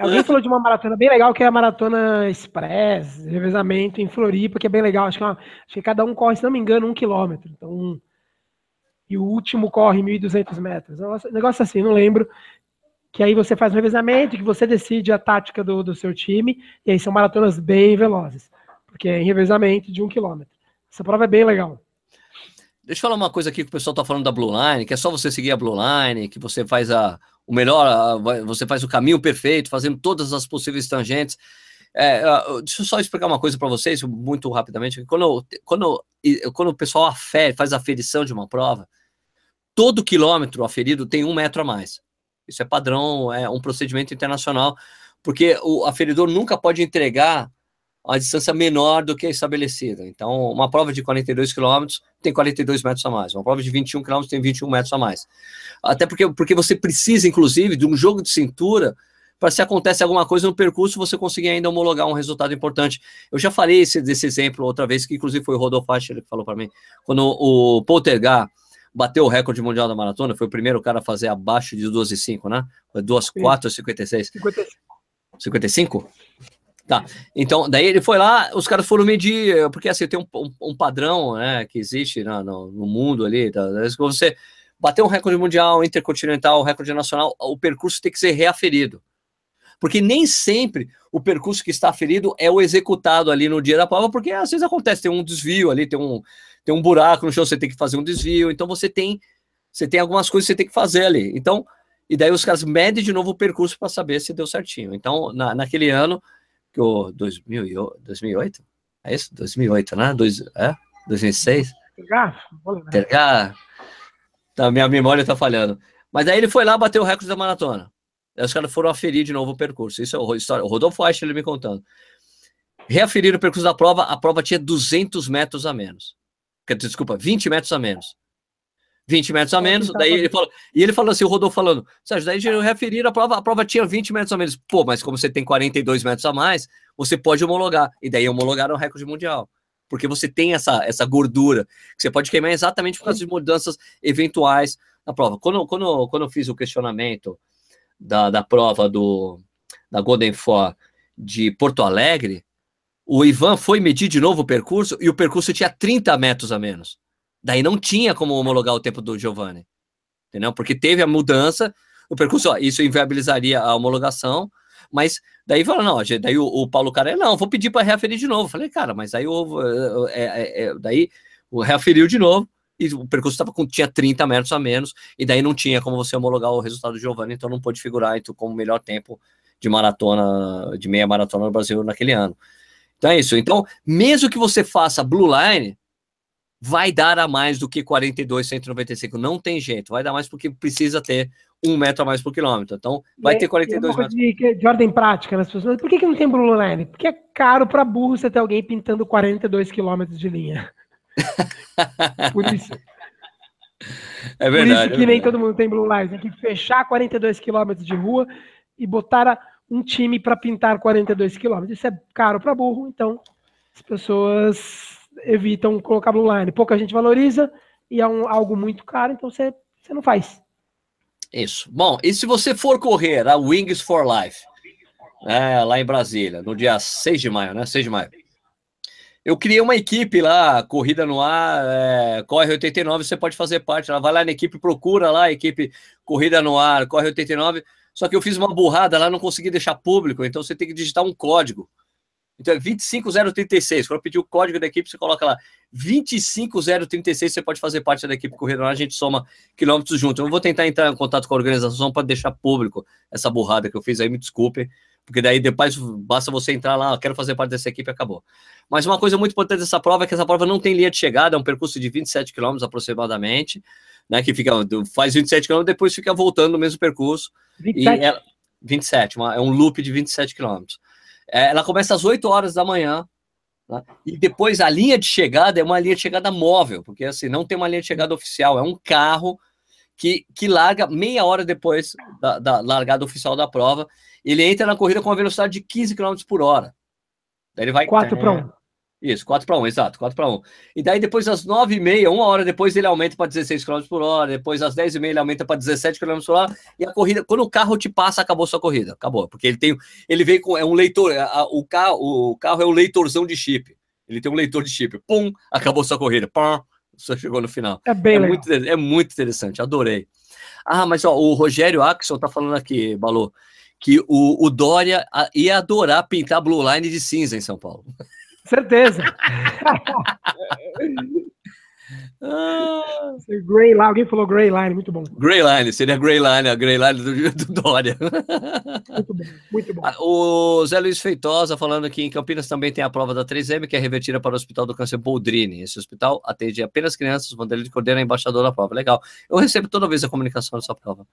Alguém falou de uma maratona bem legal, que é a Maratona Express, revezamento em Floripa, que é bem legal. Acho que, é uma, acho que cada um corre, se não me engano, um quilômetro. Então, um, e o último corre 1.200 metros. Um negócio assim, não lembro. que aí você faz um revezamento, que você decide a tática do, do seu time, e aí são maratonas bem velozes, porque é em revezamento de um quilômetro. Essa prova é bem legal. Deixa eu falar uma coisa aqui que o pessoal está falando da Blue Line, que é só você seguir a Blue Line, que você faz a, o melhor, você faz o caminho perfeito, fazendo todas as possíveis tangentes. É, deixa eu só explicar uma coisa para vocês, muito rapidamente. Quando, quando, quando o pessoal afere, faz a aferição de uma prova, todo quilômetro aferido tem um metro a mais. Isso é padrão, é um procedimento internacional, porque o aferidor nunca pode entregar a distância menor do que a estabelecida. Então, uma prova de 42 quilômetros tem 42 metros a mais, uma prova de 21 quilômetros tem 21 metros a mais. Até porque, porque você precisa, inclusive, de um jogo de cintura para se acontece alguma coisa no percurso, você conseguir ainda homologar um resultado importante. Eu já falei esse, desse exemplo outra vez, que inclusive foi o Rodolfo Ascher que falou para mim, quando o Poltergar bateu o recorde mundial da maratona, foi o primeiro cara a fazer abaixo de 12,5, né? Foi 2,4 56. 55. 55? Tá. Então, daí ele foi lá, os caras foram medir, porque assim, tem um, um, um padrão, né, que existe no, no, no mundo ali, tá? você bater um recorde mundial, intercontinental, recorde nacional, o percurso tem que ser reaferido. Porque nem sempre o percurso que está aferido é o executado ali no dia da prova, porque às vezes acontece, tem um desvio ali, tem um, tem um buraco no chão, você tem que fazer um desvio, então você tem você tem algumas coisas que você tem que fazer ali. Então, e daí os caras medem de novo o percurso para saber se deu certinho. Então, na, naquele ano, que o 2008, 2008? É isso? 2008, né? Dois, é? 2006? Tergar? Tá, minha memória tá falhando. Mas aí ele foi lá bater o recorde da maratona. Aí os caras foram aferir de novo o percurso. Isso é o, história, o Rodolfo Aich, ele me contando. Reaferiram o percurso da prova, a prova tinha 200 metros a menos desculpa, 20 metros a menos. 20 metros a menos, daí ele falou, e ele falou assim, o Rodolfo falando, Sérgio, daí referiram a prova, a prova tinha 20 metros a menos. Pô, mas como você tem 42 metros a mais, você pode homologar. E daí homologaram o recorde mundial. Porque você tem essa, essa gordura, que você pode queimar exatamente por causa de mudanças eventuais na prova. Quando, quando, quando eu fiz o questionamento da, da prova do, da Golden Four de Porto Alegre, o Ivan foi medir de novo o percurso e o percurso tinha 30 metros a menos. Daí não tinha como homologar o tempo do Giovanni. Entendeu? Porque teve a mudança, o percurso, ó, isso inviabilizaria a homologação, mas daí falou, não, daí o, o Paulo Cara, não, vou pedir para reaferir de novo. Falei, cara, mas aí o, é, é, é, daí o reaferiu de novo e o percurso tava com, tinha 30 metros a menos, e daí não tinha como você homologar o resultado do Giovanni, então não pôde figurar então, como melhor tempo de maratona, de meia maratona no Brasil naquele ano. Então é isso. Então, mesmo que você faça Blue Line, vai dar a mais do que 42, 195. Não tem jeito. Vai dar mais porque precisa ter um metro a mais por quilômetro. Então, vai e, ter 42 metros. De, de, ordem prática nas pessoas. Por que, que não tem Blue Line? Porque é caro para burro você ter alguém pintando 42 quilômetros de linha. por isso. É verdade. Por isso que é nem todo mundo tem Blue Line. Tem que fechar 42 quilômetros de rua e botar um time para pintar 42 quilômetros. Isso é caro para burro, então as pessoas evitam colocar blue line. Pouca gente valoriza e é um, algo muito caro, então você, você não faz. Isso. Bom, e se você for correr a Wings for Life, né, lá em Brasília, no dia 6 de maio, né? 6 de maio. Eu criei uma equipe lá, Corrida no Ar, é, Corre 89, você pode fazer parte lá. Vai lá na equipe, procura lá, equipe Corrida no Ar, Corre 89. Só que eu fiz uma burrada lá, não consegui deixar público, então você tem que digitar um código. Então é 25036. Quando eu pedir o código da equipe, você coloca lá 25036, você pode fazer parte da equipe Corredor, a gente soma quilômetros junto. Eu vou tentar entrar em contato com a organização para deixar público essa burrada que eu fiz aí, me desculpe, porque daí depois basta você entrar lá, quero fazer parte dessa equipe acabou. Mas uma coisa muito importante dessa prova é que essa prova não tem linha de chegada, é um percurso de 27 quilômetros aproximadamente, né, que fica faz 27 quilômetros, depois fica voltando no mesmo percurso. 27? E ela, 27, uma, é um loop de 27 quilômetros. É, ela começa às 8 horas da manhã, né? e depois a linha de chegada é uma linha de chegada móvel, porque assim, não tem uma linha de chegada oficial, é um carro que, que larga meia hora depois da, da largada oficial da prova. Ele entra na corrida com uma velocidade de 15 km por hora. Daí ele vai. 4 para 1. Isso, 4 para 1, exato, 4 para 1. E daí depois às 9h30, uma hora depois ele aumenta para 16 km por hora, depois às 10h30 ele aumenta para 17 km por hora, e a corrida, quando o carro te passa, acabou sua corrida, acabou, porque ele tem, ele vem com, é um leitor, a, o, carro, o carro é um leitorzão de chip, ele tem um leitor de chip, pum, acabou sua corrida, pum, Só chegou no final. É bem é legal. Muito, é muito interessante, adorei. Ah, mas ó, o Rogério Axel tá falando aqui, Balu, que o, o Dória ia adorar pintar Blue Line de cinza em São Paulo. Certeza. Ah, Grey Line, alguém falou Grey Line, muito bom. Grey Line, seria Grey Line, a Grey Line do, do Dória. Muito bom, muito bom. Ah, o Zé Luiz Feitosa falando que em Campinas também tem a prova da 3M, que é revertida para o Hospital do Câncer Boldrini. Esse hospital atende apenas crianças, Vanderlei Cordeiro é embaixador da prova. Legal. Eu recebo toda vez a comunicação dessa prova.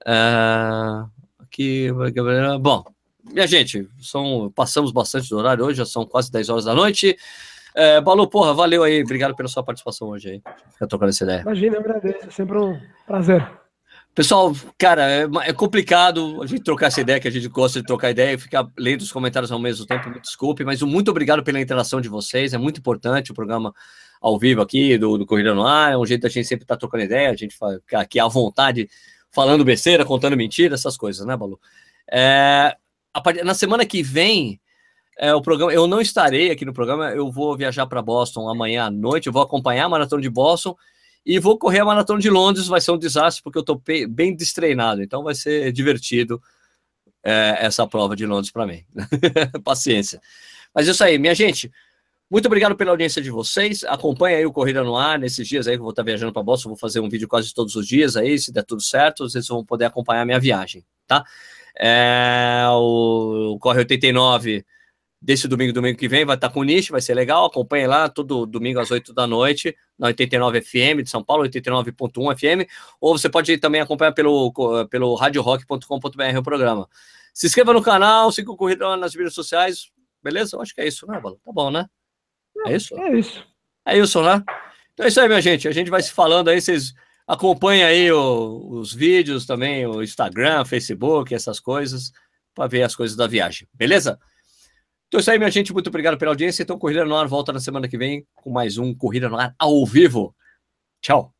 Uh, aqui, bom, minha gente, são, passamos bastante do horário hoje, já são quase 10 horas da noite. É, Balu, porra, valeu aí. Obrigado pela sua participação hoje aí. Fica trocando essa ideia. Imagina, eu agradeço. É sempre um prazer. Pessoal, cara, é, é, complicado a gente trocar essa ideia, que a gente gosta de trocar ideia e ficar lendo os comentários ao mesmo tempo. Me desculpe, mas muito obrigado pela interação de vocês. É muito importante o programa ao vivo aqui do, do Corrida no Ar. É um jeito da gente sempre estar tá trocando ideia, a gente ficar aqui à vontade, falando besteira, contando mentira, essas coisas, né, Balu? É, a, na semana que vem, é, o programa, eu não estarei aqui no programa, eu vou viajar para Boston amanhã à noite, eu vou acompanhar a maratona de Boston e vou correr a maratona de Londres, vai ser um desastre porque eu estou bem destreinado, então vai ser divertido é, essa prova de Londres para mim. Paciência. Mas é isso aí, minha gente. Muito obrigado pela audiência de vocês. Acompanhe aí o Corrida no Ar nesses dias aí que eu vou estar viajando para Boston. Vou fazer um vídeo quase todos os dias aí, se der tudo certo, vocês vão poder acompanhar a minha viagem, tá? É, o Corre 89 desse domingo, domingo que vem, vai estar com o Nish, vai ser legal. Acompanhe lá todo domingo às 8 da noite, na 89 FM de São Paulo, 89.1 FM, ou você pode também acompanhar pelo, pelo radiorock.com.br o programa. Se inscreva no canal, siga o Corrida nas mídias sociais, beleza? Eu acho que é isso, né, Bala? Tá bom, né? É isso? É isso. É isso, né? Então é isso aí, minha gente. A gente vai se falando aí, vocês acompanhem aí o, os vídeos também, o Instagram, Facebook, essas coisas, para ver as coisas da viagem, beleza? Então é isso aí, minha gente. Muito obrigado pela audiência. Então, Corrida no Ar volta na semana que vem com mais um Corrida no Ar ao vivo. Tchau.